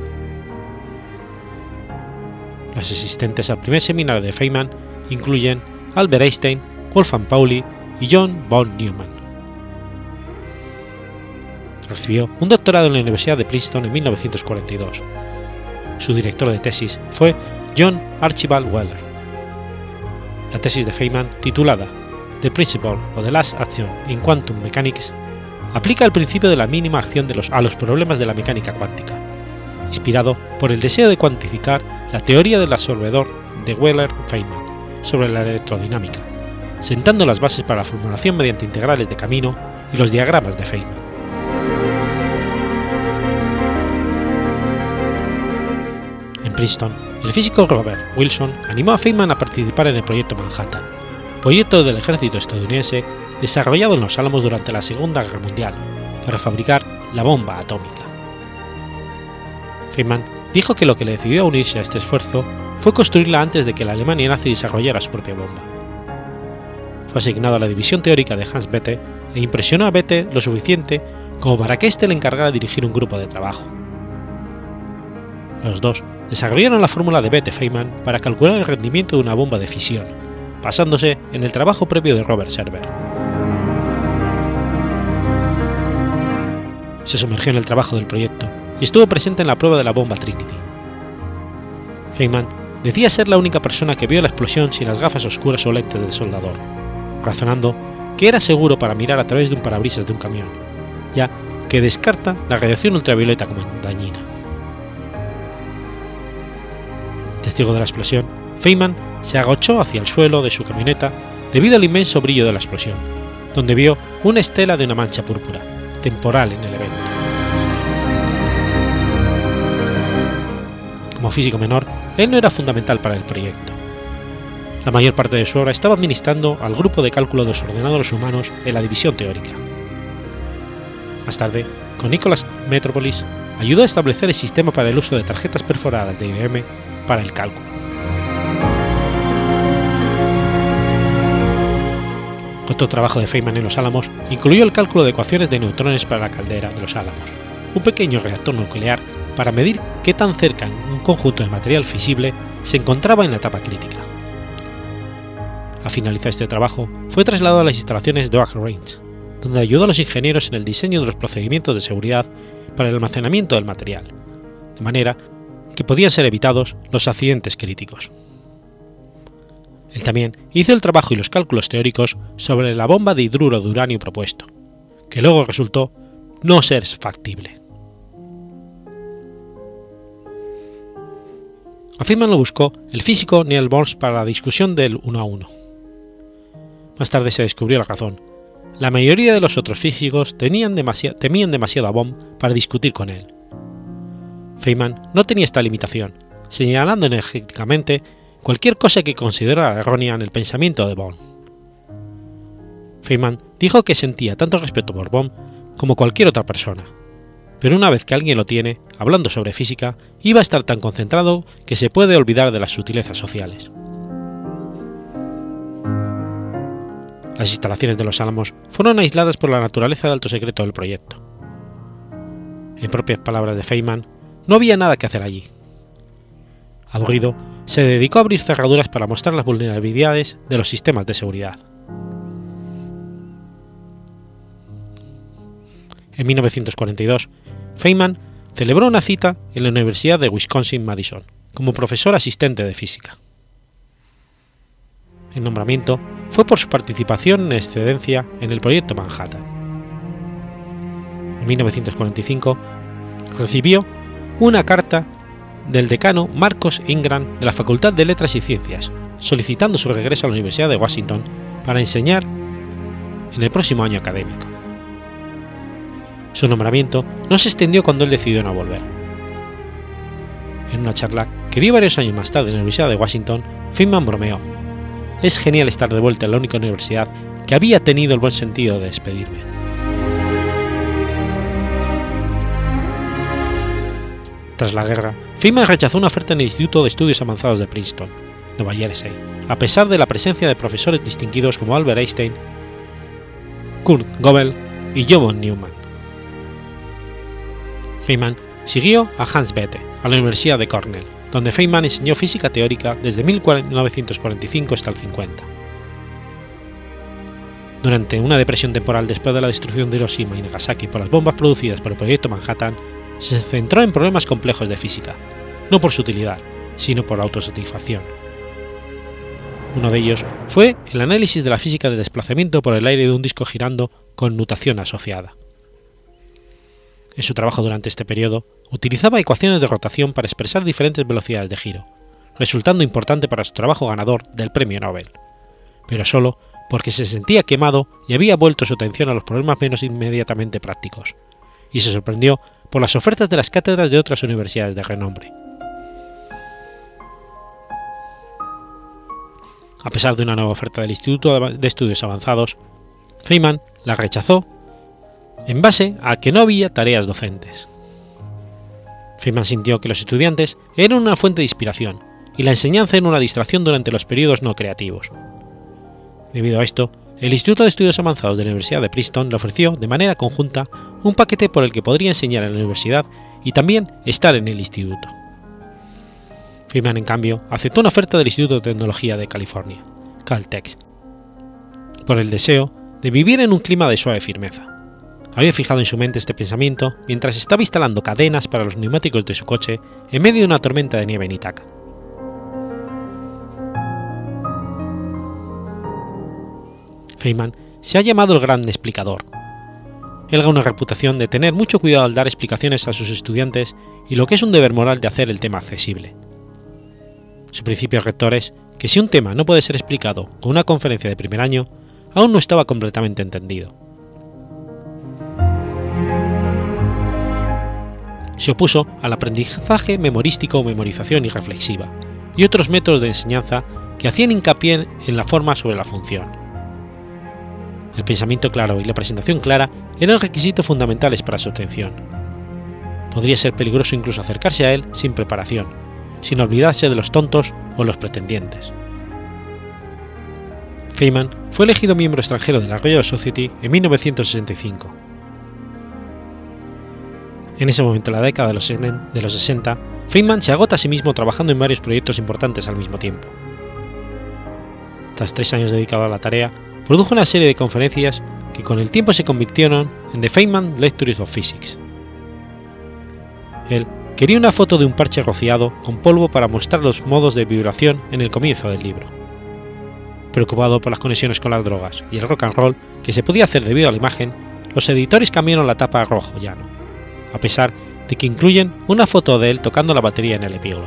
Los asistentes al primer seminario de Feynman incluyen Albert Einstein, Wolfgang Pauli y John von Neumann. Recibió un doctorado en la Universidad de Princeton en 1942. Su director de tesis fue John Archibald Weller. La tesis de Feynman, titulada The Principle of the Last Action in Quantum Mechanics, aplica el principio de la mínima acción a los problemas de la mecánica cuántica, inspirado por el deseo de cuantificar la teoría del absorbedor de Weller-Feynman sobre la electrodinámica, sentando las bases para la formulación mediante integrales de camino y los diagramas de Feynman. En Princeton, el físico Robert Wilson animó a Feynman a participar en el proyecto Manhattan, proyecto del ejército estadounidense desarrollado en los Álamos durante la Segunda Guerra Mundial para fabricar la bomba atómica. Feynman dijo que lo que le decidió unirse a este esfuerzo fue construirla antes de que la Alemania nazi desarrollara su propia bomba. Fue asignado a la división teórica de Hans Bethe e impresionó a Bethe lo suficiente como para que éste le encargara dirigir un grupo de trabajo. Los dos desarrollaron la fórmula de Bethe-Feynman para calcular el rendimiento de una bomba de fisión, basándose en el trabajo previo de Robert Server. se sumergió en el trabajo del proyecto y estuvo presente en la prueba de la bomba Trinity. Feynman decía ser la única persona que vio la explosión sin las gafas oscuras o lentes de soldador, razonando que era seguro para mirar a través de un parabrisas de un camión, ya que descarta la radiación ultravioleta como dañina. Testigo de la explosión, Feynman se agachó hacia el suelo de su camioneta debido al inmenso brillo de la explosión, donde vio una estela de una mancha púrpura, temporal en el evento. Como físico menor, él no era fundamental para el proyecto. La mayor parte de su obra estaba administrando al grupo de cálculo de los ordenadores humanos en la división teórica. Más tarde, con Nicholas Metropolis, ayudó a establecer el sistema para el uso de tarjetas perforadas de IBM para el cálculo. Otro trabajo de Feynman en los Álamos incluyó el cálculo de ecuaciones de neutrones para la caldera de los Álamos, un pequeño reactor nuclear para medir qué tan cerca un conjunto de material fisible se encontraba en la etapa crítica. A finalizar este trabajo, fue trasladado a las instalaciones de Oak Range, donde ayudó a los ingenieros en el diseño de los procedimientos de seguridad para el almacenamiento del material, de manera que podían ser evitados los accidentes críticos. Él también hizo el trabajo y los cálculos teóricos sobre la bomba de hidruro de uranio propuesto, que luego resultó no ser factible. A Feynman lo buscó el físico Neil Bohr para la discusión del 1 a 1. Más tarde se descubrió la razón. La mayoría de los otros físicos temían demasiado a Bohm para discutir con él. Feynman no tenía esta limitación, señalando energéticamente cualquier cosa que considerara errónea en el pensamiento de Bohm. Feynman dijo que sentía tanto respeto por Bohm como cualquier otra persona, pero una vez que alguien lo tiene, hablando sobre física, iba a estar tan concentrado que se puede olvidar de las sutilezas sociales. Las instalaciones de los Álamos fueron aisladas por la naturaleza de alto secreto del proyecto. En propias palabras de Feynman, no había nada que hacer allí. Aburrido, se dedicó a abrir cerraduras para mostrar las vulnerabilidades de los sistemas de seguridad. En 1942, Feynman celebró una cita en la Universidad de Wisconsin-Madison como profesor asistente de física. El nombramiento fue por su participación en excedencia en el proyecto Manhattan. En 1945 recibió una carta del decano Marcos Ingram de la Facultad de Letras y Ciencias, solicitando su regreso a la Universidad de Washington para enseñar en el próximo año académico. Su nombramiento no se extendió cuando él decidió no volver. En una charla que dio varios años más tarde en la Universidad de Washington, Feynman bromeó: Es genial estar de vuelta en la única universidad que había tenido el buen sentido de despedirme. Tras la guerra, Feynman rechazó una oferta en el Instituto de Estudios Avanzados de Princeton, Nueva Jersey, a pesar de la presencia de profesores distinguidos como Albert Einstein, Kurt Gödel y John Newman. Feynman siguió a Hans Bethe a la Universidad de Cornell, donde Feynman enseñó física teórica desde 1945 hasta el 50. Durante una depresión temporal después de la destrucción de Hiroshima y Nagasaki por las bombas producidas por el proyecto Manhattan, se centró en problemas complejos de física, no por su utilidad, sino por autosatisfacción. Uno de ellos fue el análisis de la física del desplazamiento por el aire de un disco girando con nutación asociada. En su trabajo durante este periodo, utilizaba ecuaciones de rotación para expresar diferentes velocidades de giro, resultando importante para su trabajo ganador del Premio Nobel, pero solo porque se sentía quemado y había vuelto su atención a los problemas menos inmediatamente prácticos, y se sorprendió por las ofertas de las cátedras de otras universidades de renombre. A pesar de una nueva oferta del Instituto de Estudios Avanzados, Feynman la rechazó en base a que no había tareas docentes. Feynman sintió que los estudiantes eran una fuente de inspiración y la enseñanza era una distracción durante los periodos no creativos. Debido a esto, el Instituto de Estudios Avanzados de la Universidad de Princeton le ofreció de manera conjunta un paquete por el que podría enseñar en la universidad y también estar en el instituto. Feynman, en cambio, aceptó una oferta del Instituto de Tecnología de California, Caltech, por el deseo de vivir en un clima de suave firmeza. Había fijado en su mente este pensamiento mientras estaba instalando cadenas para los neumáticos de su coche en medio de una tormenta de nieve en Itaca. Feynman se ha llamado el gran explicador. Él gana una reputación de tener mucho cuidado al dar explicaciones a sus estudiantes y lo que es un deber moral de hacer el tema accesible. Su principio rector es que si un tema no puede ser explicado con una conferencia de primer año, aún no estaba completamente entendido. Se opuso al aprendizaje memorístico o memorización irreflexiva y otros métodos de enseñanza que hacían hincapié en la forma sobre la función. El pensamiento claro y la presentación clara eran requisitos fundamentales para su atención. Podría ser peligroso incluso acercarse a él sin preparación, sin olvidarse de los tontos o los pretendientes. Feynman fue elegido miembro extranjero de la Royal Society en 1965. En ese momento, en la década de los, de los 60, Feynman se agota a sí mismo trabajando en varios proyectos importantes al mismo tiempo. Tras tres años dedicado a la tarea, produjo una serie de conferencias que con el tiempo se convirtieron en The Feynman Lectures of Physics. Él quería una foto de un parche rociado con polvo para mostrar los modos de vibración en el comienzo del libro. Preocupado por las conexiones con las drogas y el rock and roll que se podía hacer debido a la imagen, los editores cambiaron la tapa a rojo llano, a pesar de que incluyen una foto de él tocando la batería en el epílogo.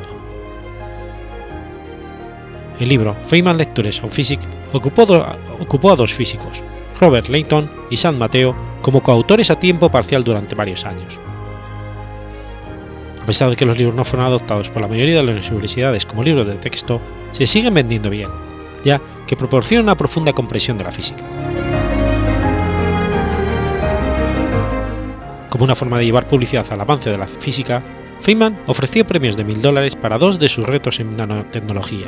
El libro Feynman Lectures of Physics ocupó, a dos físicos, Robert Layton y San Mateo, como coautores a tiempo parcial durante varios años. A pesar de que los libros no fueron adoptados por la mayoría de las universidades como libros de texto, se siguen vendiendo bien, ya que proporcionan una profunda comprensión de la física. Como una forma de llevar publicidad al avance de la física, Feynman ofreció premios de mil dólares para dos de sus retos en nanotecnología.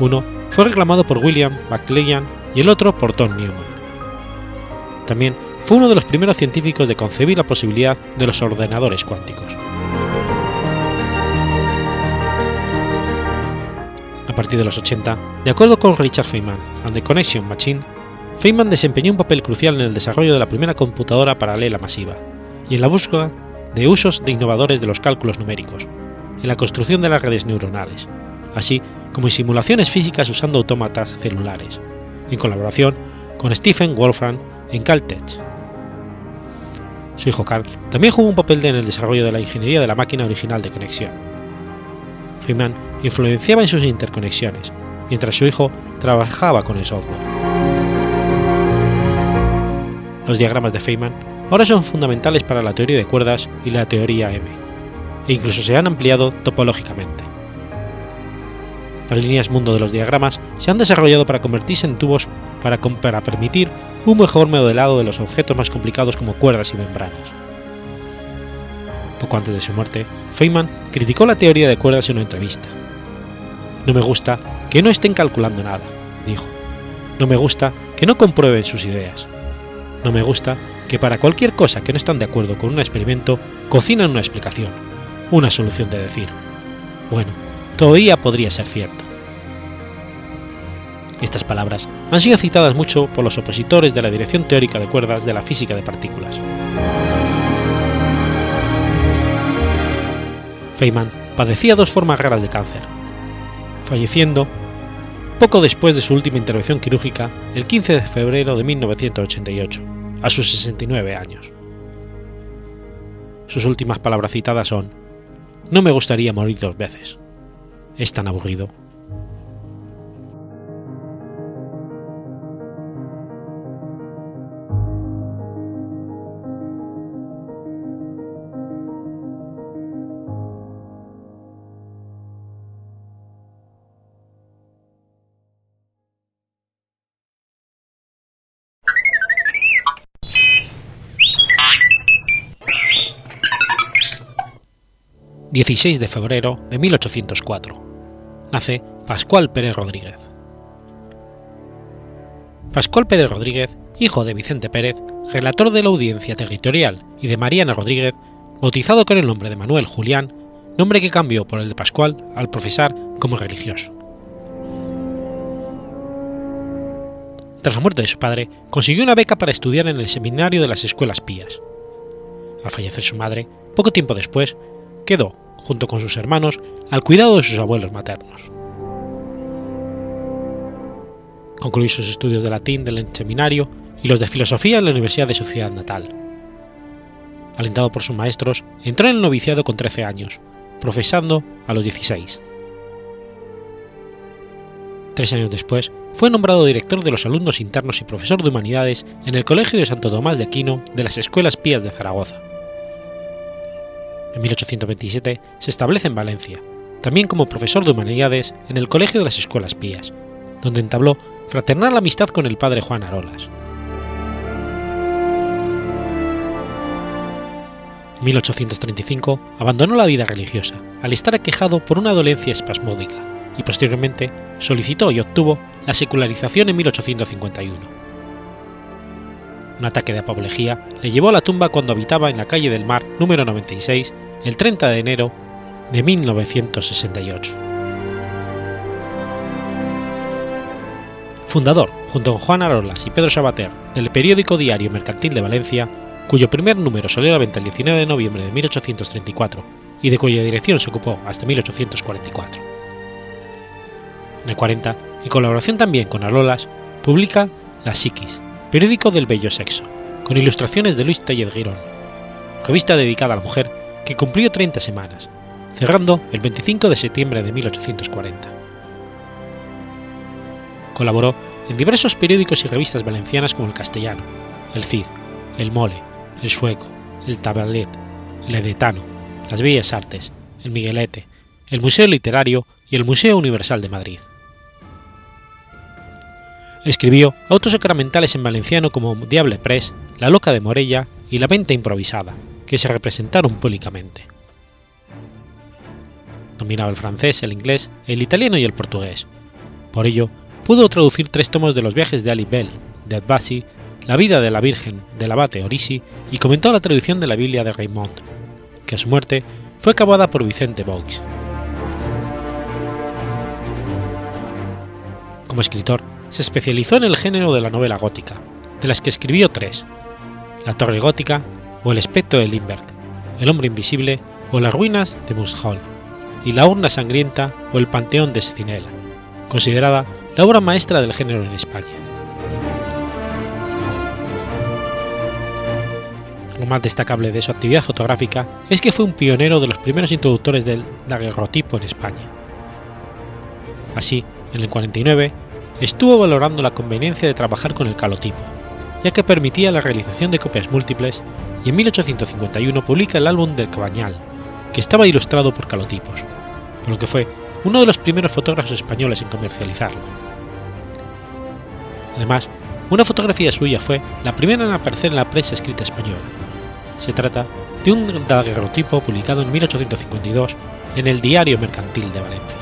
Uno fue reclamado por William McLean y el otro por Tom Newman. También fue uno de los primeros científicos de concebir la posibilidad de los ordenadores cuánticos. A partir de los 80, de acuerdo con Richard Feynman and the Connection Machine, Feynman desempeñó un papel crucial en el desarrollo de la primera computadora paralela masiva y en la búsqueda de usos de innovadores de los cálculos numéricos, en la construcción de las redes neuronales, así como en simulaciones físicas usando autómatas celulares, en colaboración con Stephen Wolfram en Caltech. Su hijo Carl también jugó un papel en el desarrollo de la ingeniería de la máquina original de conexión. Feynman influenciaba en sus interconexiones, mientras su hijo trabajaba con el software. Los diagramas de Feynman ahora son fundamentales para la teoría de cuerdas y la teoría M, e incluso se han ampliado topológicamente. Las líneas mundo de los diagramas se han desarrollado para convertirse en tubos para, para permitir un mejor modelado de los objetos más complicados como cuerdas y membranas. Poco antes de su muerte, Feynman criticó la teoría de cuerdas en una entrevista. No me gusta que no estén calculando nada, dijo. No me gusta que no comprueben sus ideas. No me gusta que para cualquier cosa que no están de acuerdo con un experimento, cocinan una explicación, una solución de decir. Bueno, todavía podría ser cierto. Estas palabras han sido citadas mucho por los opositores de la dirección teórica de cuerdas de la física de partículas. Feynman padecía dos formas raras de cáncer, falleciendo poco después de su última intervención quirúrgica el 15 de febrero de 1988, a sus 69 años. Sus últimas palabras citadas son, No me gustaría morir dos veces. Es tan aburrido 16 de febrero de 1804. Nace Pascual Pérez Rodríguez. Pascual Pérez Rodríguez, hijo de Vicente Pérez, relator de la Audiencia Territorial, y de Mariana Rodríguez, bautizado con el nombre de Manuel Julián, nombre que cambió por el de Pascual al profesar como religioso. tras la muerte de su padre, consiguió una beca para estudiar en el seminario de las escuelas pías. Al fallecer su madre, poco tiempo después, quedó, junto con sus hermanos, al cuidado de sus abuelos maternos. Concluyó sus estudios de latín del seminario y los de filosofía en la Universidad de su ciudad natal. Alentado por sus maestros, entró en el noviciado con 13 años, profesando a los 16. Tres años después, fue nombrado director de los alumnos internos y profesor de humanidades en el Colegio de Santo Tomás de Aquino de las Escuelas Pías de Zaragoza. En 1827 se establece en Valencia, también como profesor de humanidades en el Colegio de las Escuelas Pías, donde entabló fraternal amistad con el padre Juan Arolas. En 1835 abandonó la vida religiosa al estar aquejado por una dolencia espasmódica y posteriormente solicitó y obtuvo la secularización en 1851. Un ataque de apoplejía le llevó a la tumba cuando habitaba en la calle del Mar número 96 el 30 de enero de 1968. Fundador, junto con Juan Arolas y Pedro Sabater, del periódico diario Mercantil de Valencia, cuyo primer número salió a la venta el 19 de noviembre de 1834 y de cuya dirección se ocupó hasta 1844. En el 40, en colaboración también con Arolas, publica La Psiquis, periódico del bello sexo, con ilustraciones de Luis Tellez Girón, revista dedicada a la mujer que cumplió 30 semanas, cerrando el 25 de septiembre de 1840. Colaboró en diversos periódicos y revistas valencianas como El Castellano, El Cid, El Mole, El Sueco, El Tabalet, El Edetano, Las Bellas Artes, El Miguelete, el Museo Literario y el Museo Universal de Madrid. Escribió autos sacramentales en valenciano como Diable Press, La Loca de Morella y La Venta Improvisada, que se representaron públicamente. Dominaba el francés, el inglés, el italiano y el portugués. Por ello, pudo traducir tres tomos de los viajes de Ali Bell, de Adbasi, La vida de la Virgen del abate Orisi y comentó la traducción de la Biblia de Raymond, que a su muerte fue acabada por Vicente Boix. Como escritor, se especializó en el género de la novela gótica, de las que escribió tres: La Torre Gótica, o El Espectro de Lindbergh, El Hombre Invisible, o Las Ruinas de Hall, y La Urna Sangrienta o El Panteón de Scinella, considerada la obra maestra del género en España. Lo más destacable de su actividad fotográfica es que fue un pionero de los primeros introductores del daguerrotipo en España. Así, en el 49, estuvo valorando la conveniencia de trabajar con el calotipo, ya que permitía la realización de copias múltiples, y en 1851 publica el álbum del Cabañal, que estaba ilustrado por calotipos, por lo que fue uno de los primeros fotógrafos españoles en comercializarlo. Además, una fotografía suya fue la primera en aparecer en la prensa escrita española. Se trata de un daguerrotipo publicado en 1852 en el Diario Mercantil de Valencia.